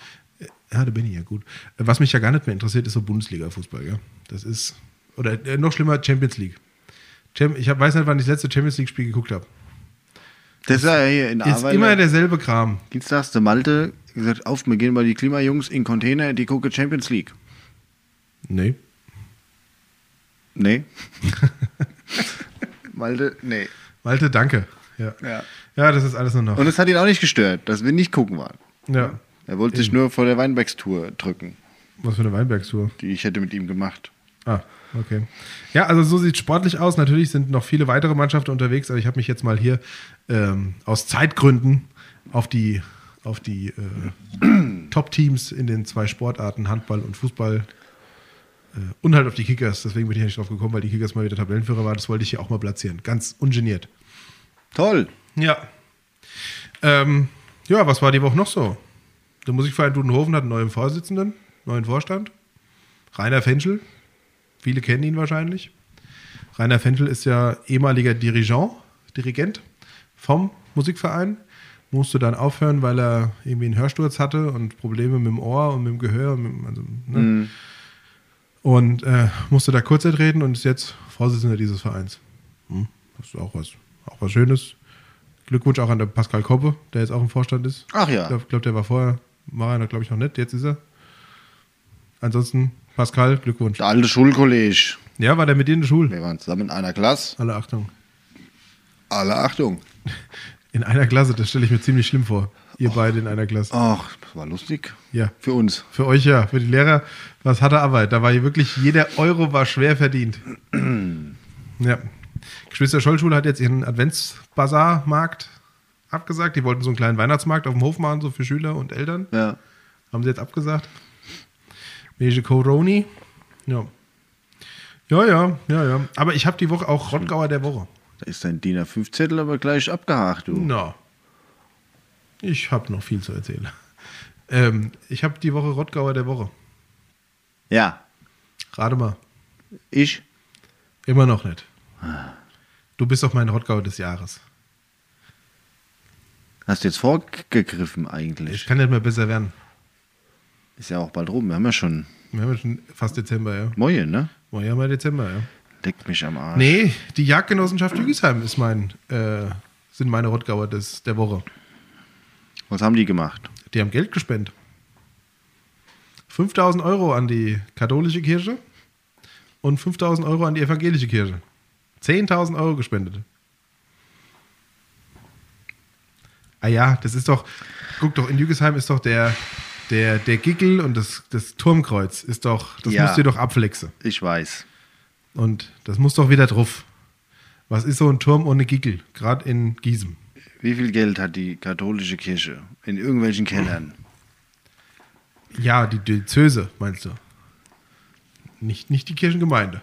ja, der Benny, ja gut. Was mich ja gar nicht mehr interessiert, ist so Bundesliga-Fußball. Ja. Das ist, oder äh, noch schlimmer, Champions League. Ich hab, weiß nicht, wann ich das letzte Champions League-Spiel geguckt habe. Das ist ja hier in Ist Arbeit. immer derselbe Kram. Dienstags der Malte gesagt, auf, wir gehen mal die Klimajungs in Container, die gucken Champions League. Nee. Nee. Malte, nee. Malte, danke. Ja. Ja. ja, das ist alles nur noch. Und es hat ihn auch nicht gestört, dass wir nicht gucken waren. Ja. Er wollte sich nur vor der Weinbergstour drücken, Was für eine Weinbergstour. die ich hätte mit ihm gemacht. Ah, okay. Ja, also so sieht es sportlich aus. Natürlich sind noch viele weitere Mannschaften unterwegs, aber ich habe mich jetzt mal hier ähm, aus Zeitgründen auf die, auf die äh, Top-Teams in den zwei Sportarten, Handball und Fußball, äh, und halt auf die Kickers. Deswegen bin ich ja nicht drauf gekommen, weil die Kickers mal wieder Tabellenführer war. Das wollte ich hier auch mal platzieren. Ganz ungeniert. Toll. Ja. Ähm, ja, was war die Woche noch so? Der Musikverein Dudenhofen hat einen neuen Vorsitzenden, neuen Vorstand. Rainer Fenschel. Viele kennen ihn wahrscheinlich. Rainer Fenschel ist ja ehemaliger Dirigent, Dirigent vom Musikverein. Musste dann aufhören, weil er irgendwie einen Hörsturz hatte und Probleme mit dem Ohr und mit dem Gehör. und also, ne? Und äh, musste da kurz reden und ist jetzt Vorsitzender dieses Vereins. Hm, das ist auch was, auch was Schönes. Glückwunsch auch an der Pascal Koppe, der jetzt auch im Vorstand ist. Ach ja. Ich glaube, glaub, der war vorher, war er, glaube ich, noch nicht. Jetzt ist er. Ansonsten, Pascal, Glückwunsch. Der alte Schulkollege. Ja, war der mit dir in der Schule? Wir waren zusammen in einer Klasse. Alle Achtung. Alle Achtung. In einer Klasse, das stelle ich mir ziemlich schlimm vor. Ihr beide in einer Klasse. Ach, das war lustig. Ja. Für uns. Für euch ja, für die Lehrer war es harte Arbeit. Da war hier wirklich jeder Euro war schwer verdient. ja. Geschwister Schollschule hat jetzt ihren Adventsbazar-Markt abgesagt. Die wollten so einen kleinen Weihnachtsmarkt auf dem Hof machen, so für Schüler und Eltern. Ja. Haben sie jetzt abgesagt. Welche Coroni. Ja. Ja, ja, ja, ja. Aber ich habe die Woche auch Rottgauer der Woche. Da ist dein DIN A5-Zettel aber gleich abgehakt, du. Na. Ich habe noch viel zu erzählen. Ähm, ich habe die Woche Rottgauer der Woche. Ja. Rate mal. Ich? Immer noch nicht. Du bist doch mein Rottgauer des Jahres. Hast du jetzt vorgegriffen Ich eigentlich? kann nicht mehr besser werden. Ist ja auch bald rum. Wir haben ja schon Wir haben ja schon fast Dezember, ja. Moje, ne? Oh, ja, mal Dezember, ja. Leckt mich am Arsch. Nee, die Jagdgenossenschaft Jügesheim ist mein, äh, sind meine Rottgauer des, der Woche. Was haben die gemacht? Die haben Geld gespendet. 5000 Euro an die katholische Kirche und 5000 Euro an die evangelische Kirche. 10.000 Euro gespendet. Ah ja, das ist doch, guck doch, in Jügesheim ist doch der, der, der Gickel und das, das Turmkreuz ist doch, das Ja. musst du dir doch abflexen. Ich weiß. Und das muss doch wieder drauf. Was ist so ein Turm ohne Gickel? Gerade in Giesem. Wie viel Geld hat die katholische Kirche in irgendwelchen Kellern? Ja, die Diözese, meinst du? Nicht, nicht die Kirchengemeinde.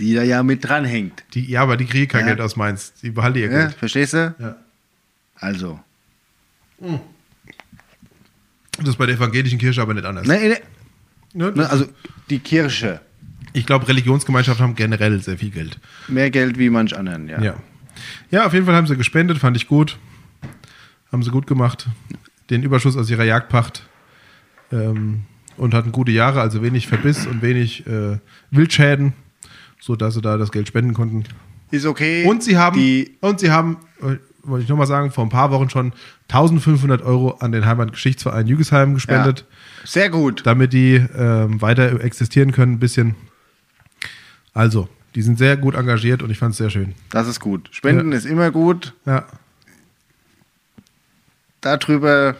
Die da ja mit dranhängt. Die, ja, aber die kriegen kein Ja. Geld aus Mainz. Die behalten ihr Ja, Geld. verstehst du? Ja. Also. Das ist bei der evangelischen Kirche aber nicht anders. Ne, ne, Ne? ne, also die Kirche. Ich glaube, Religionsgemeinschaften haben generell sehr viel Geld. Mehr Geld wie manch anderen, ja. Ja. Ja, auf jeden Fall haben sie gespendet, fand ich gut. Haben sie gut gemacht. Den Überschuss aus ihrer Jagdpacht. Ähm, und hatten gute Jahre, also wenig Verbiss und wenig äh, Wildschäden, sodass sie da das Geld spenden konnten. Ist okay. Und sie haben, Die, und sie haben, äh, wollte ich nochmal sagen, vor ein paar Wochen schon 1500 Euro an den Heimatgeschichtsverein Jügesheim gespendet, ja, sehr gut. damit die ähm, weiter existieren können, ein bisschen. Also, die sind sehr gut engagiert und ich fand es sehr schön. Das ist gut. Spenden ist immer gut. Ja, Darüber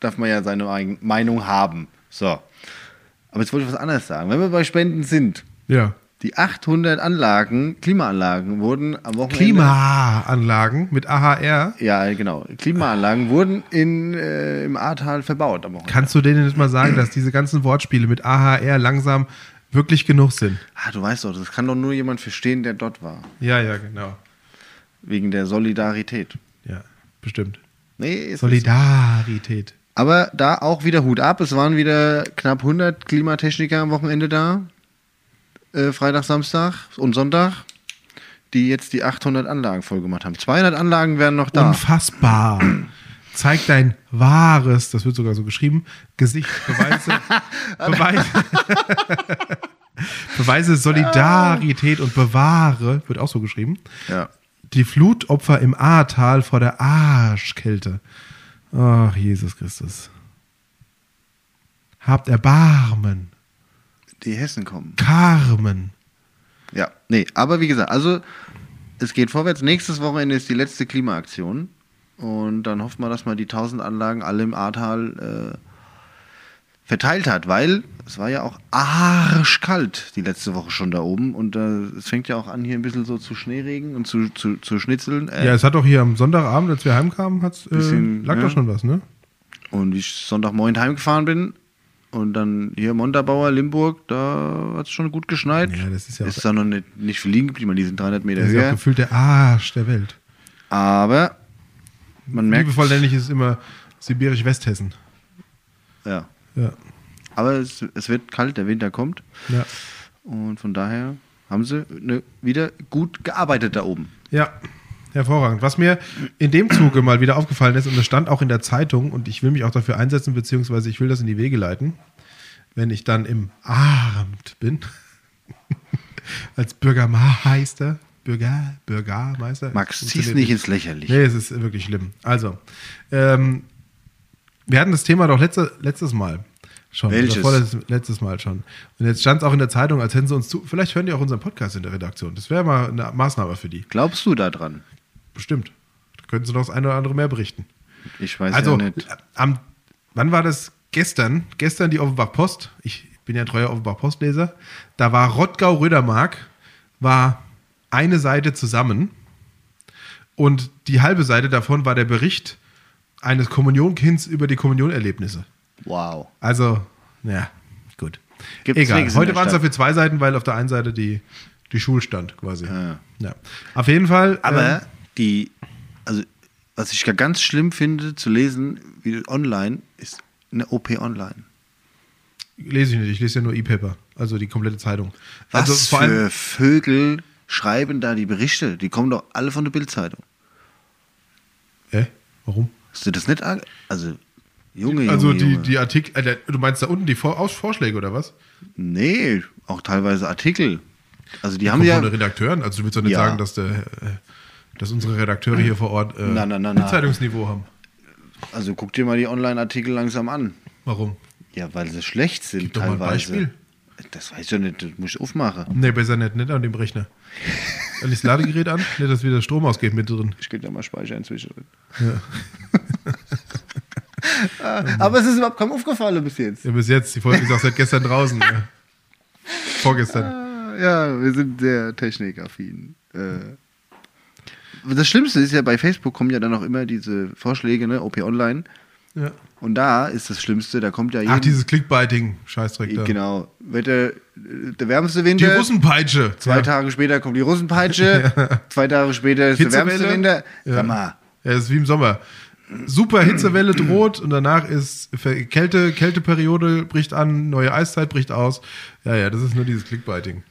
darf man ja seine Meinung haben. So. Aber jetzt wollte ich was anderes sagen. Wenn wir bei Spenden sind, ja. Die 800 Anlagen, Klimaanlagen wurden am Wochenende. Klimaanlagen mit AHR. Ja, genau. Klimaanlagen wurden in, äh, im Ahrtal verbaut am Wochenende. Kannst du denen jetzt mal sagen, dass diese ganzen Wortspiele mit AHR langsam wirklich genug sind? Ah, du weißt doch, das kann doch nur jemand verstehen, der dort war. Ja, ja, genau. Wegen der Solidarität. Ja, bestimmt. Nee, ist Solidarität. Aber da auch wieder Hut ab. Es waren wieder knapp 100 Klimatechniker am Wochenende da. Äh, Freitag, Samstag und Sonntag. Die jetzt die 800 Anlagen voll gemacht haben. 200 Anlagen wären noch da. Unfassbar. Zeig dein wahres, das wird sogar so geschrieben, Gesicht. Beweise, beweise, beweise Solidarität und bewahre, wird auch so geschrieben. Ja. Die Flutopfer im Ahrtal vor der Arschkälte. Ach, Jesus Christus. Habt Erbarmen. Die Hessen kommen. Carmen. Ja, nee, aber wie gesagt, also es geht vorwärts. Nächstes Wochenende ist die letzte Klimaaktion. Und dann hofft man, dass man die 1000 Anlagen alle im Ahrtal äh, verteilt hat, weil es war ja auch arschkalt die letzte Woche schon da oben. Und äh, es fängt ja auch an, hier ein bisschen so zu Schneeregen und zu, zu, zu schnitzeln. Äh, Ja, es hat doch hier am Sonntagabend, als wir heimkamen, hat's, äh, Bisschen, lag ja. doch schon was, ne? Und wie ich Sonntagmorgen heimgefahren bin und dann hier Montabaur, Limburg, da hat es schon gut geschneit. Ja, das ist ja auch- Ist da noch nicht, nicht viel liegen geblieben, die sind 300 Meter Das ist ja auch gefühlt der Arsch der Welt. Aber man merkt, Liebevoll nenne ich es immer Sibirisch-Westhessen. ja. Ja. Aber es, es wird kalt, der Winter kommt. Ja. Und von daher haben sie ne, wieder gut gearbeitet da oben. Ja, hervorragend. Was mir in dem Zuge mal wieder aufgefallen ist, und das stand auch in der Zeitung, und ich will mich auch dafür einsetzen, beziehungsweise ich will das in die Wege leiten, wenn ich dann im Amt bin, als Bürgermeister, Bürger, Bürgermeister. Max, zieh's nicht ins Lächerliche. Nee, es ist wirklich schlimm. Also, ähm, wir hatten das Thema doch letzte, letztes Mal schon. Welches? Letztes Mal schon. Und jetzt stand es auch in der Zeitung, als hätten sie uns zu. Vielleicht hören die auch unseren Podcast in der Redaktion. Das wäre mal eine Maßnahme für die. Glaubst du da dran? Bestimmt. Da könnten sie noch das eine oder andere mehr berichten. Ich weiß also, ja nicht. am, wann war das? Gestern. Gestern die Offenbach Post. Ich bin ja ein treuer Offenbach Postleser. Da war Rottgau-Rödermark, war eine Seite zusammen. Und die halbe Seite davon war der Bericht eines Kommunionkinds über die Kommunionerlebnisse. Wow. Also, ja, gut. Gibt's Egal. Heute waren es dafür zwei Seiten, weil auf der einen Seite die, die Schulstand quasi. Ja. Ja. Auf jeden Fall. Aber ähm, die, also was ich ganz schlimm finde zu lesen, wie online, ist eine OP online. lese ich nicht, ich lese ja nur E-Paper, also die komplette Zeitung. Was also vor für allem, Vögel schreiben da die Berichte? Die kommen doch alle von der Bildzeitung. Hä? Warum? Hast du das nicht? Also, Junge, Junge, Also die, Junge. die Artikel, äh, du meinst da unten die Vor Vorschläge oder was? Nee, auch teilweise Artikel. Also die haben Kommt ja. von den Redakteuren? Also du willst doch nicht Ja. sagen, dass, der, äh, dass unsere Redakteure hier vor Ort äh, Na, na, na, na. Zeitungsniveau haben. Also guck dir mal die Online-Artikel langsam an. Warum? Ja, weil sie schlecht sind Gib doch mal ein teilweise. Beispiel. Das weiß ich ja nicht, das muss ich aufmachen. Nee, besser nicht, nicht an dem Rechner. Dann das Ladegerät an, nicht, dass wieder Strom ausgeht mit drin. Ich gebe da mal Speicher inzwischen drin. Ja. Ah, Aber es ist überhaupt kaum aufgefallen bis jetzt. ja, bis jetzt, die Folge ist auch seit gestern draußen. Ja. Vorgestern. Ah, Ja, wir sind sehr technikaffin. Äh, Das Schlimmste ist ja, bei Facebook kommen ja dann auch immer diese Vorschläge, ne, OP Online. Ja. Und da ist das Schlimmste, da kommt ja Ach, jeden- dieses Clickbaiting, Scheißdreck da. Genau. Wetter, äh, der wärmste Die Winter. Russenpeitsche. Zwei ja. Tage später kommt die Russenpeitsche. Zwei Tage später ist der wärmste Winter. Ja. Sag mal. Ja, ist wie im Sommer. Super Hitzewelle droht und danach ist Kälte, Kälteperiode bricht an, neue Eiszeit bricht aus. Ja, ja, das ist nur dieses Clickbaiting.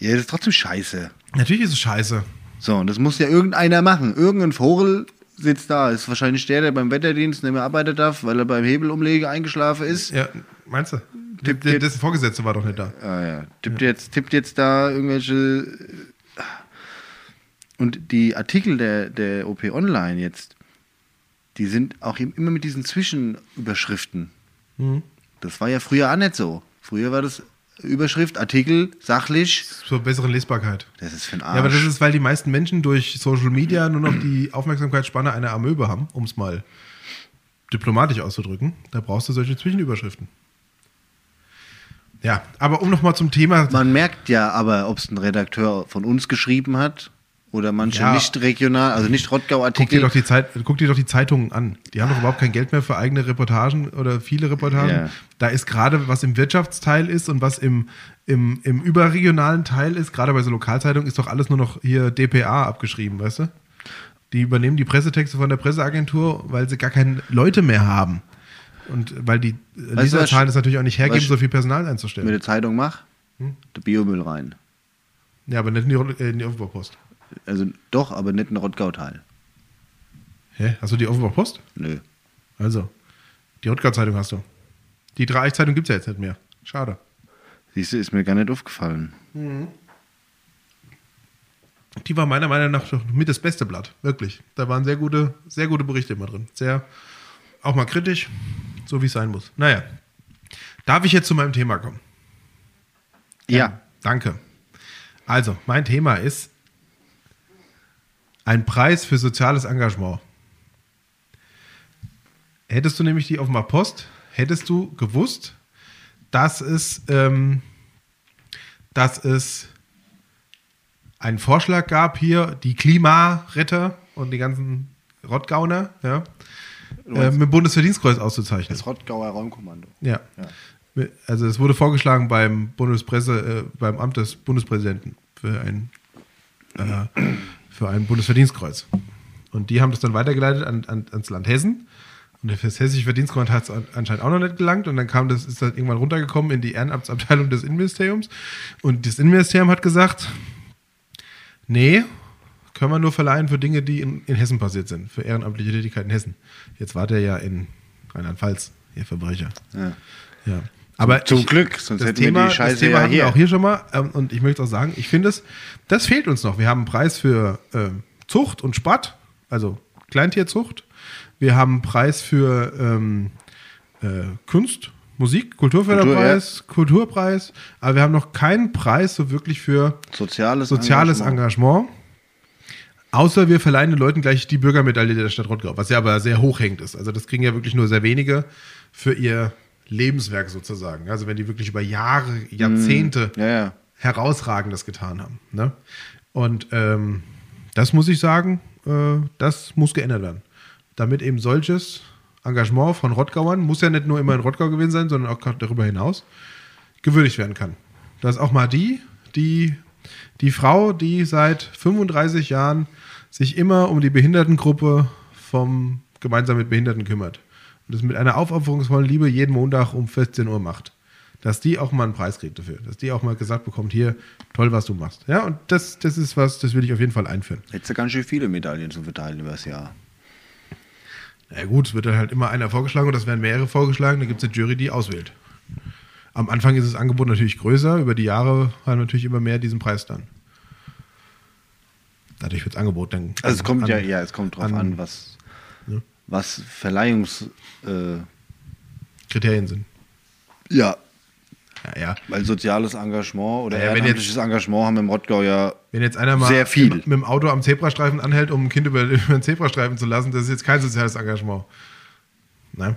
Ja, das ist trotzdem scheiße. Natürlich ist es scheiße. So, und das muss ja irgendeiner machen. Irgendein Vogel sitzt da. Ist wahrscheinlich der, der beim Wetterdienst nicht mehr arbeiten darf, weil er beim Hebelumlege eingeschlafen ist. Ja, meinst du? Tipp, Der, dessen Vorgesetzte war doch nicht da. Ah ja. Tippt, Jetzt, tippt jetzt da irgendwelche. äh, Und die Artikel der, der OP Online jetzt, die sind auch immer mit diesen Zwischenüberschriften. Mhm. Das war ja früher auch nicht so. Früher war das Überschrift, Artikel, sachlich. Zur besseren Lesbarkeit. Das ist für ein Arsch. Ja, aber das ist, weil die meisten Menschen durch Social Media nur noch die Aufmerksamkeitsspanne einer Amöbe haben, um es mal diplomatisch auszudrücken. Da brauchst du solche Zwischenüberschriften. Ja, aber um nochmal zum Thema. Man merkt ja aber, ob es ein Redakteur von uns geschrieben hat oder manche Ja. nicht regional, also nicht Guck dir, Rottgau-Artikel. doch die Zeit, guck dir doch die Zeitungen an. Die haben doch überhaupt kein Geld mehr für eigene Reportagen oder viele Reportagen. Ja. Da ist gerade, was im Wirtschaftsteil ist und was im, im, im überregionalen Teil ist, gerade bei so Lokalzeitungen, ist doch alles nur noch hier DPA abgeschrieben, weißt du? Die übernehmen die Pressetexte von der Presseagentur, weil sie gar keine Leute mehr haben. Und weil die du, was- Leserzahlen es natürlich auch nicht hergeben, so viel Personal mit einzustellen. der Zeitung mach, Hm? der Biomüll rein. Ja, aber nicht in die, äh, in die Offenbach-Post. Also doch, aber nicht ein Rottgau-Teil. Hä? Hast du die Offenbach-Post? Nö. Also, die Rottgau-Zeitung hast du. Die Dreieich-Zeitung gibt es ja jetzt nicht mehr. Schade. Siehst du, ist mir gar nicht aufgefallen. Die war meiner Meinung nach mit das beste Blatt. Wirklich. Da waren sehr gute, sehr gute Berichte immer drin. Sehr, auch mal kritisch, so wie es sein muss. Naja. Darf ich jetzt zu meinem Thema kommen? Ja. Danke. Also, mein Thema ist ein Preis für soziales Engagement. Hättest du nämlich die Offenbar Post, hättest du gewusst, dass es, ähm, dass es einen Vorschlag gab hier, die Klimaretter und die ganzen Rottgauner, ja, äh, mit dem Bundesverdienstkreuz auszuzeichnen. Das Rottgauer Raumkommando. Ja. Also es wurde vorgeschlagen beim Bundespresse, äh, beim Amt des Bundespräsidenten für ein, äh, für ein Bundesverdienstkreuz. Und die haben das dann weitergeleitet an, an, ans Land Hessen. Und das Hessische Verdienstkreuz hat es anscheinend auch noch nicht gelangt. Und dann kam das, ist das irgendwann runtergekommen in die Ehrenamtsabteilung des Innenministeriums. Und das Innenministerium hat gesagt, nee, können wir nur verleihen für Dinge, die in, in Hessen passiert sind, für ehrenamtliche Tätigkeit in Hessen. Jetzt war der ja in Rheinland-Pfalz, ihr Verbrecher. Ja. Ja. Aber Zum ich- Glück, sonst hätten wir Thema, die Scheiße das Thema ja hatten hier. wir auch hier schon mal. Ähm, und ich möchte auch sagen, ich finde es, das fehlt uns noch. Wir haben einen Preis für ähm, Zucht und Spatt, also Kleintierzucht. Wir haben einen Preis für ähm, äh, Kunst, Musik, Kulturförderpreis, Kulturpreis. Aber wir haben noch keinen Preis so wirklich für Soziales, soziales Engagement. Außer wir verleihen den Leuten gleich die Bürgermedaille der Stadt Rottgau, was ja aber sehr hochhängend ist. Also das kriegen ja wirklich nur sehr wenige für ihr Lebenswerk sozusagen. Also wenn die wirklich über Jahre, Jahrzehnte Ja, ja. herausragendes getan haben. Ne? Und ähm, das muss ich sagen, äh, das muss geändert werden. Damit eben solches Engagement von Rottgauern, muss ja nicht nur immer in Rottgau gewesen sein, sondern auch darüber hinaus, gewürdigt werden kann. Das ist auch mal die, die, die Frau, die seit 35 Jahren sich immer um die Behindertengruppe vom gemeinsam mit Behinderten kümmert. Und das mit einer aufopferungsvollen Liebe jeden Montag um 14 Uhr macht. Dass die auch mal einen Preis kriegt dafür. Dass die auch mal gesagt bekommt, hier, toll, was du machst. Ja, und das, das ist was, das will ich auf jeden Fall einführen. Hättest du ganz schön viele Medaillen zu verteilen über das Jahr. Na gut, es wird dann halt immer einer vorgeschlagen und das werden mehrere vorgeschlagen, dann gibt es eine Jury, die auswählt. Am Anfang ist das Angebot natürlich größer, über die Jahre haben natürlich immer mehr diesen Preis dann. Dadurch wird das Angebot dann. Also es kommt an- ja, ja, es kommt drauf an- an, was, Ja. Was Verleihungs... Äh, sind. ja, Ja, ja. weil soziales Engagement oder Ja, ehrenamtliches Engagement haben im Rottgau ja Wenn jetzt einer mal Sehr viel. mit dem Auto am Zebrastreifen anhält, um ein Kind über, über den Zebrastreifen zu lassen, das ist jetzt kein soziales Engagement. Nein.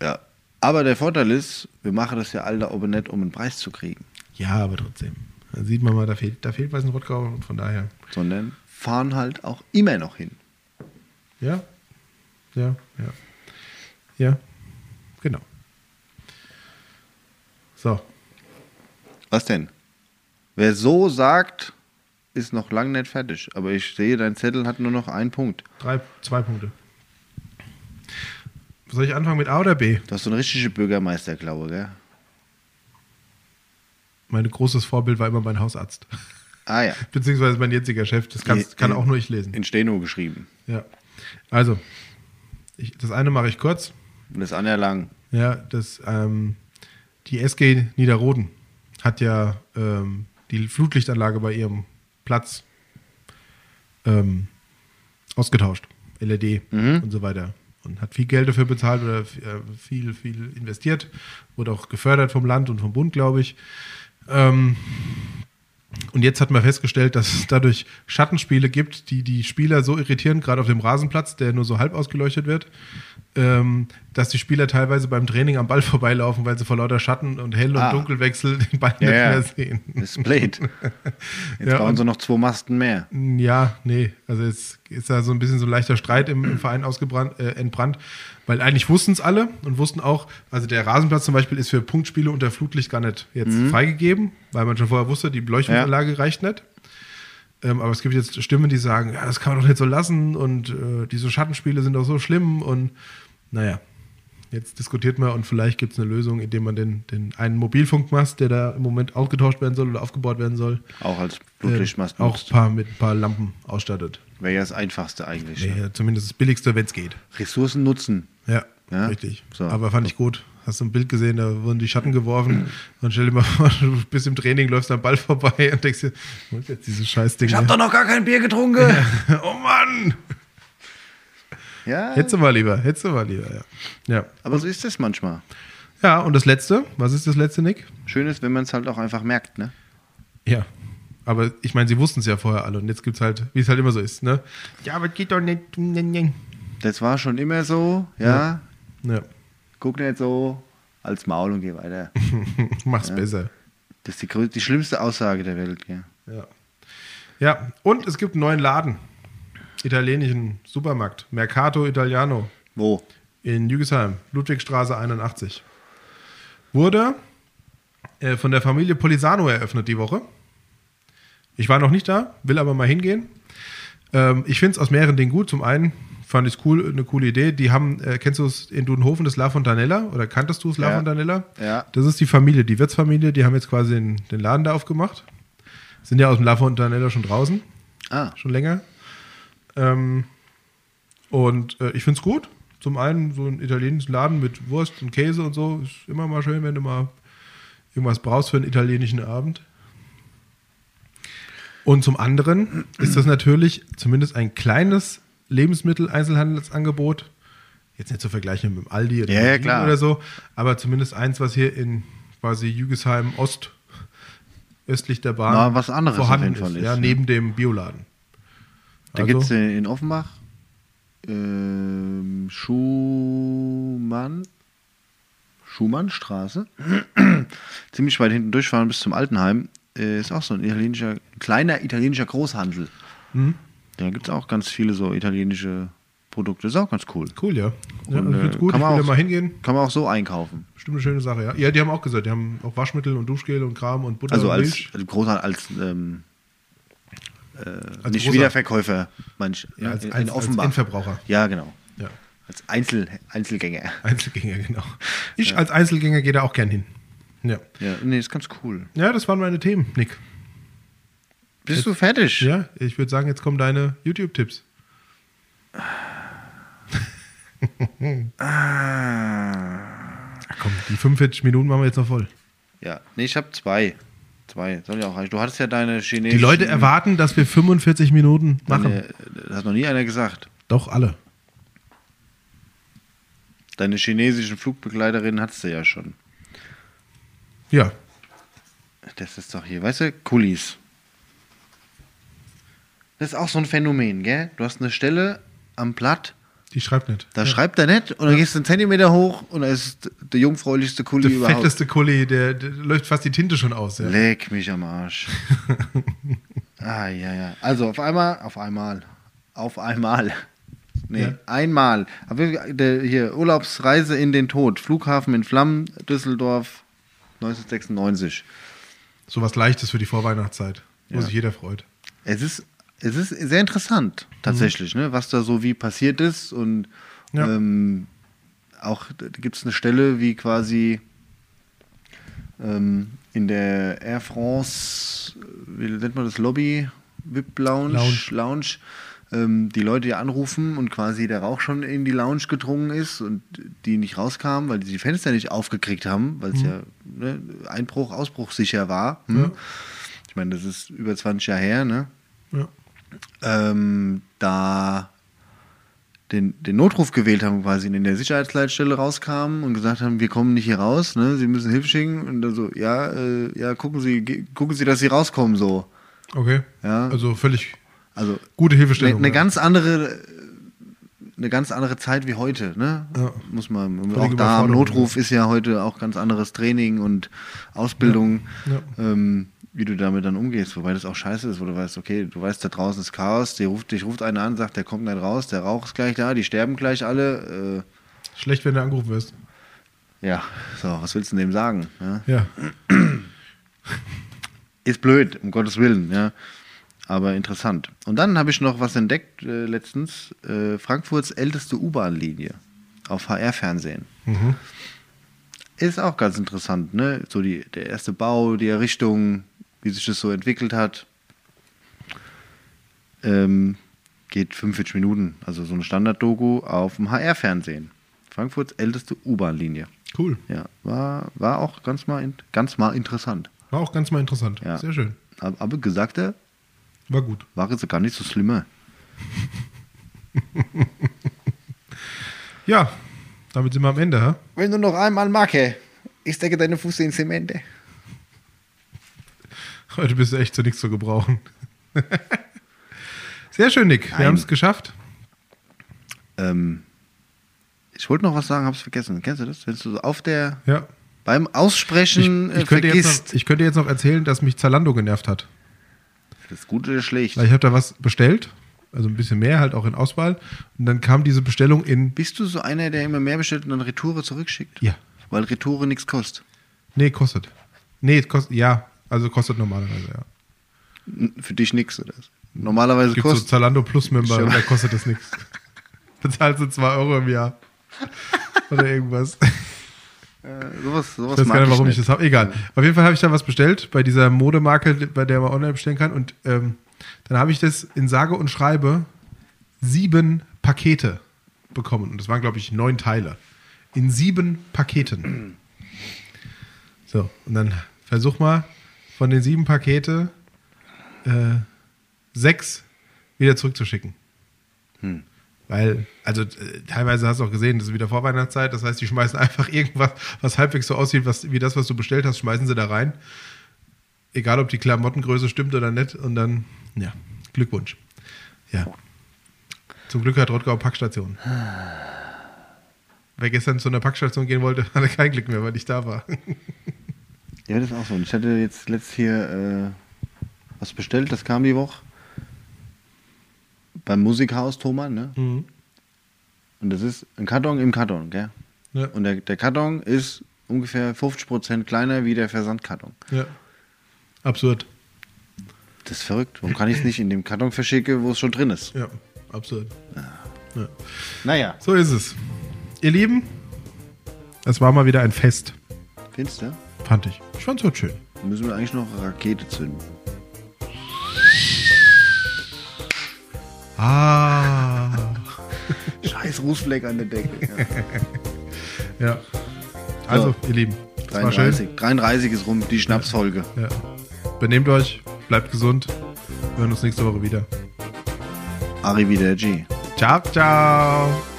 Ja. Aber der Vorteil ist, wir machen das ja alle da oben nicht, um einen Preis zu kriegen, Ja, aber trotzdem. Da sieht man mal, da fehlt, da fehlt was in Rottgau und von daher. sondern fahren halt auch immer noch hin. Ja. Ja, ja. Ja. Genau. So. Was denn? Wer so sagt, ist noch lange nicht fertig. Aber ich sehe, dein Zettel hat nur noch einen Punkt. Drei, zwei Punkte. Soll ich anfangen mit A oder B? Du hast so eine richtige Bürgermeisterklaue, gell? Mein großes Vorbild war immer mein Hausarzt. Ah ja. Beziehungsweise mein jetziger Chef. Das kannst, kann auch nur ich lesen. In Steno geschrieben. Ja. Also, ich, das eine mache ich kurz. Und das andere lang. Ja, das, ähm, die SG Niederroden hat ja ähm, die Flutlichtanlage bei ihrem Platz ähm, ausgetauscht. LED und so weiter. Und hat viel Geld dafür bezahlt oder äh, viel, viel investiert. Wurde auch gefördert vom Land und vom Bund, glaube ich. Ähm, und jetzt hat man festgestellt, dass es dadurch Schattenspiele gibt, die die Spieler so irritieren, gerade auf dem Rasenplatz, der nur so halb ausgeleuchtet wird, ähm, dass die Spieler teilweise beim Training am Ball vorbeilaufen, weil sie vor lauter Schatten und Hell- und Ah. Dunkelwechsel den Ball Ja, nicht ja. mehr sehen. Das ist blöd. Jetzt Ja, bauen sie noch zwei Masten mehr. Ja, nee, also jetzt ist da so ein bisschen so ein leichter Streit im, im Verein ausgebrannt, äh, entbrannt, weil eigentlich wussten es alle und wussten auch, also der Rasenplatz zum Beispiel ist für Punktspiele unter Flutlicht gar nicht jetzt freigegeben, weil man schon vorher wusste, die Beleuchtungsanlage reicht nicht. Ähm, aber es gibt jetzt Stimmen, die sagen, ja, das kann man doch nicht so lassen und äh, diese Schattenspiele sind doch so schlimm und naja, jetzt diskutiert man und vielleicht gibt es eine Lösung, indem man den, den einen Mobilfunkmast, der da im Moment ausgetauscht werden soll oder aufgebaut werden soll, Auch als äh, Blutlichtmast auch nutzt. paar, mit ein paar Lampen ausstattet. Wäre ja das Einfachste eigentlich. Nee, ne? ja, zumindest das Billigste, wenn es geht. Ressourcen nutzen. Ja, Ja? richtig. So. Aber fand ich gut. Hast du ein Bild gesehen, da wurden die Schatten geworfen. Und stell dir mal vor, du bist im Training, läufst am Ball vorbei und denkst dir, wo ist jetzt dieses Scheißding? Ich hab hier? doch noch gar kein Bier getrunken. oh Mann! Ja, Hättest du mal lieber, hättest du mal lieber, ja. Ja. aber so ist das manchmal. Ja, und das Letzte, was ist das Letzte, Nick? Schön ist, wenn man es halt auch einfach merkt, ne? Ja. Aber ich meine, sie wussten es ja vorher alle und jetzt gibt es halt, wie es halt immer so ist, ne? Ja, aber geht doch nicht. Das war schon immer so, ja. Ja, Guck nicht so als Maul und geh weiter. mach's besser. Das ist die, die schlimmste Aussage der Welt, ja. Ja. Ja, und es gibt einen neuen Laden. Italienischen Supermarkt. Mercato Italiano Wo? in Jügesheim, Ludwigstraße 81. Wurde äh, von der Familie Polisano eröffnet die Woche. Ich war noch nicht da, will aber mal hingehen. Ähm, ich finde es aus mehreren Dingen gut. Zum einen fand ich es cool, eine coole Idee. Die haben, äh, kennst du es in Dudenhofen, das La Fontanella? Oder kanntest du es La Ja. Fontanella? Ja. Das ist die Familie, die Wirtsfamilie, die haben jetzt quasi den, den Laden da aufgemacht. Sind ja aus dem La Fontanella schon draußen, Ah, schon länger. Ähm, und äh, ich finde es gut. Zum einen so ein italienischen Laden mit Wurst und Käse und so. Ist immer mal schön, wenn du mal irgendwas brauchst für einen italienischen Abend. Und zum anderen ist das natürlich zumindest ein kleines Lebensmittel-Einzelhandelsangebot. Jetzt nicht zu vergleichen mit dem Aldi oder, Ja, ja, oder so, aber zumindest eins, was hier in quasi Jügesheim Ost östlich der Bahn Na, was anderes vorhanden ist, ist, ja, ja. neben dem Bioladen. da Also- gibt es in Offenbach ähm, Schumann, Schumannstraße. Ziemlich weit hinten durchfahren bis zum Altenheim. Äh, ist auch so ein italienischer, kleiner italienischer Großhandel. Mhm. Da gibt es auch ganz viele so italienische Produkte. Ist auch ganz cool. Cool, ja. ja Und, also gut, kann man auch- mal hingehen. Kann man auch so einkaufen. Bestimmt eine schöne Sache, ja. Ja, die haben auch gesagt, die haben auch Waschmittel und Duschgel und Kram und Butter Also und als, Milch. als Großhandel, als ähm, äh, Als nicht großer- Wiederverkäufer, manch, Ja, als, in, als, in als. Endverbraucher. ja, genau. Ja. Als Einzel, Einzelgänger. Einzelgänger, genau. Ich als Einzelgänger gehe da auch gern hin. Ja. Ja, nee, ist ganz cool. Ja, das waren meine Themen, Nick. Bist du fertig? Ja, ich würde sagen, jetzt kommen deine YouTube-Tipps. Ah. Komm, die 45 Minuten machen wir jetzt noch voll. Ja, nee, ich habe zwei. Zwei, soll ja auch reichen. Du hattest ja deine chinesischen... Die Leute erwarten, dass wir 45 Minuten machen. Deine, das hat noch nie einer gesagt. Doch, alle. Deine chinesischen Flugbegleiterinnen hattest du ja schon. Ja. Das ist doch hier, weißt du, Kulis. Das ist auch so ein Phänomen, gell? Du hast eine Stelle am Blatt, Die schreibt nicht. da schreibt er nicht und dann gehst du einen Zentimeter hoch und da ist der jungfräulichste Kuli Der überhaupt. fetteste Kuli, der, der läuft fast die Tinte schon aus. Ja. Leck mich am Arsch. ah, ja, ja. Also auf einmal, auf einmal, auf einmal. Nee, Ja. einmal. Aber der, hier, Urlaubsreise in den Tod. Flughafen in Flammen, Düsseldorf, 1996. So was Leichtes für die Vorweihnachtszeit, wo Ja. sich jeder freut. Es ist, es ist sehr interessant, tatsächlich, ne, was da so wie passiert ist. Und Ja. ähm, auch gibt es eine Stelle, wie quasi ähm, in der Air France, wie nennt man das, Lobby, VIP Lounge, Lounge. Lounge ähm, die Leute ja anrufen und quasi der Rauch schon in die Lounge gedrungen ist und die nicht rauskamen, weil die die Fenster nicht aufgekriegt haben, weil es ja ne, Einbruch, Ausbruch sicher war. Hm? Ja. Ich meine, das ist über 20 Jahre her, ne? Ja. Ähm, da den, den Notruf gewählt haben, quasi in der Sicherheitsleitstelle rauskamen und gesagt haben, wir kommen nicht hier raus, ne? Sie müssen Hilfe schicken. Und dann so, ja, äh, ja, gucken Sie, gucken Sie, dass Sie rauskommen, so. Okay. Ja. Also völlig Also gute Hilfestellung. eine ja. ganz andere, eine ganz andere Zeit wie heute, ne? Ja. Muss man, Völlige auch da Notruf ist ja heute auch ganz anderes Training und Ausbildung, Ja. Ähm, wie du damit dann umgehst, wobei das auch scheiße ist, wo du weißt, okay, du weißt, da draußen ist Chaos, die ruft, dich ruft einer an, sagt, der kommt nicht raus, der Rauch ist gleich da, die sterben gleich alle, Schlecht, wenn du angerufen wirst. äh, ja, so, was willst du dem sagen? Ja? Ja. Ist blöd, um Gottes Willen, ja. Aber interessant. Und dann habe ich noch was entdeckt äh, letztens. Äh, Frankfurts älteste U-Bahn-Linie auf HR-Fernsehen. Mhm. Ist auch ganz interessant, ne? So die, der erste Bau, die Errichtung, wie sich das so entwickelt hat. Ähm, geht 45 Minuten, also so eine Standard-Doku auf dem HR-Fernsehen. Frankfurts älteste U-Bahn-Linie. Cool. Ja, war, war auch ganz mal, in, ganz mal interessant. War auch ganz mal interessant. Ja. Sehr schön. Aber, aber gesagt, er War gut. war jetzt gar nicht so schlimmer. Ja, damit sind wir am Ende. Hä? Wenn du noch einmal macke, ich stecke deine Füße in Zemente. Heute bist du echt zu nichts zu gebrauchen. Sehr schön, Nick. Wir haben es geschafft. Ähm, ich wollte noch was sagen, hab's vergessen. Kennst du das? Wenn du so auf der, Ja. beim Ich, Aussprechen ich, äh, könnte jetzt vergisst. noch, ich könnte jetzt noch erzählen, dass mich Zalando genervt hat. das ist gut oder schlecht? Weil ich habe da was bestellt, also ein bisschen mehr halt auch in Auswahl. Und dann kam diese Bestellung in. Bist du so einer, der immer mehr bestellt und dann Retoure zurückschickt? Ja. Weil Retoure nichts kostet. Nee, kostet. Nee, kostet. Ja, also kostet normalerweise, ja. Für dich nichts, oder? Normalerweise Es gibt so kostet. Zalando Plus Member Schon. und da kostet das nichts. Bezahlst du 2 Euro im Jahr. Oder irgendwas. äh, sowas sowas Ich weiß mag gar nicht, warum ich nicht. das habe. Egal. Auf jeden Fall habe ich da was bestellt bei dieser Modemarke, bei der man online bestellen kann. Und ähm, dann habe ich das in sage und schreibe sieben Pakete bekommen. Und das waren, glaube ich, neun Teile. In sieben Paketen. So, und dann versuch mal von den sieben Pakete äh, sechs wieder zurückzuschicken. Hm. Weil, also äh, teilweise hast du auch gesehen, das ist wieder Vorweihnachtszeit, das heißt, die schmeißen einfach irgendwas, was halbwegs so aussieht, was, wie das, was du bestellt hast, schmeißen sie da rein. Egal, ob die Klamottengröße stimmt oder nicht. Und dann, ja, Glückwunsch. Ja. Zum Glück hat Rottgau Packstation. Wer gestern zu einer Packstation gehen wollte, hatte kein Glück mehr, weil ich da war. Ja, das ist auch so. Ich hatte jetzt letzt hier äh, was bestellt, das kam die Woche. Beim Musikhaus Thomann, ne? Mhm. Und das ist ein Karton im Karton, gell? Ja. Und der, der Karton ist ungefähr 50% kleiner wie der Versandkarton. ja. Absurd. Das ist verrückt. Warum kann ich es nicht in dem Karton verschicken, wo es schon drin ist? Ja, absurd. Ja. Naja, So ist es. Ihr Lieben, es war mal wieder ein Fest, findest du? Fand ich. Ich fand's heute schön. Dann müssen wir eigentlich noch eine Rakete zünden. Ah. Scheiß Rußfleck an der Decke. Ja. Ja. Also, So. ihr Lieben, es war schön. 33, 33 ist rum, die Schnapsfolge. Ja. Benehmt euch, bleibt gesund. Wir hören uns nächste Woche wieder. Arrivederci. Ciao, ciao.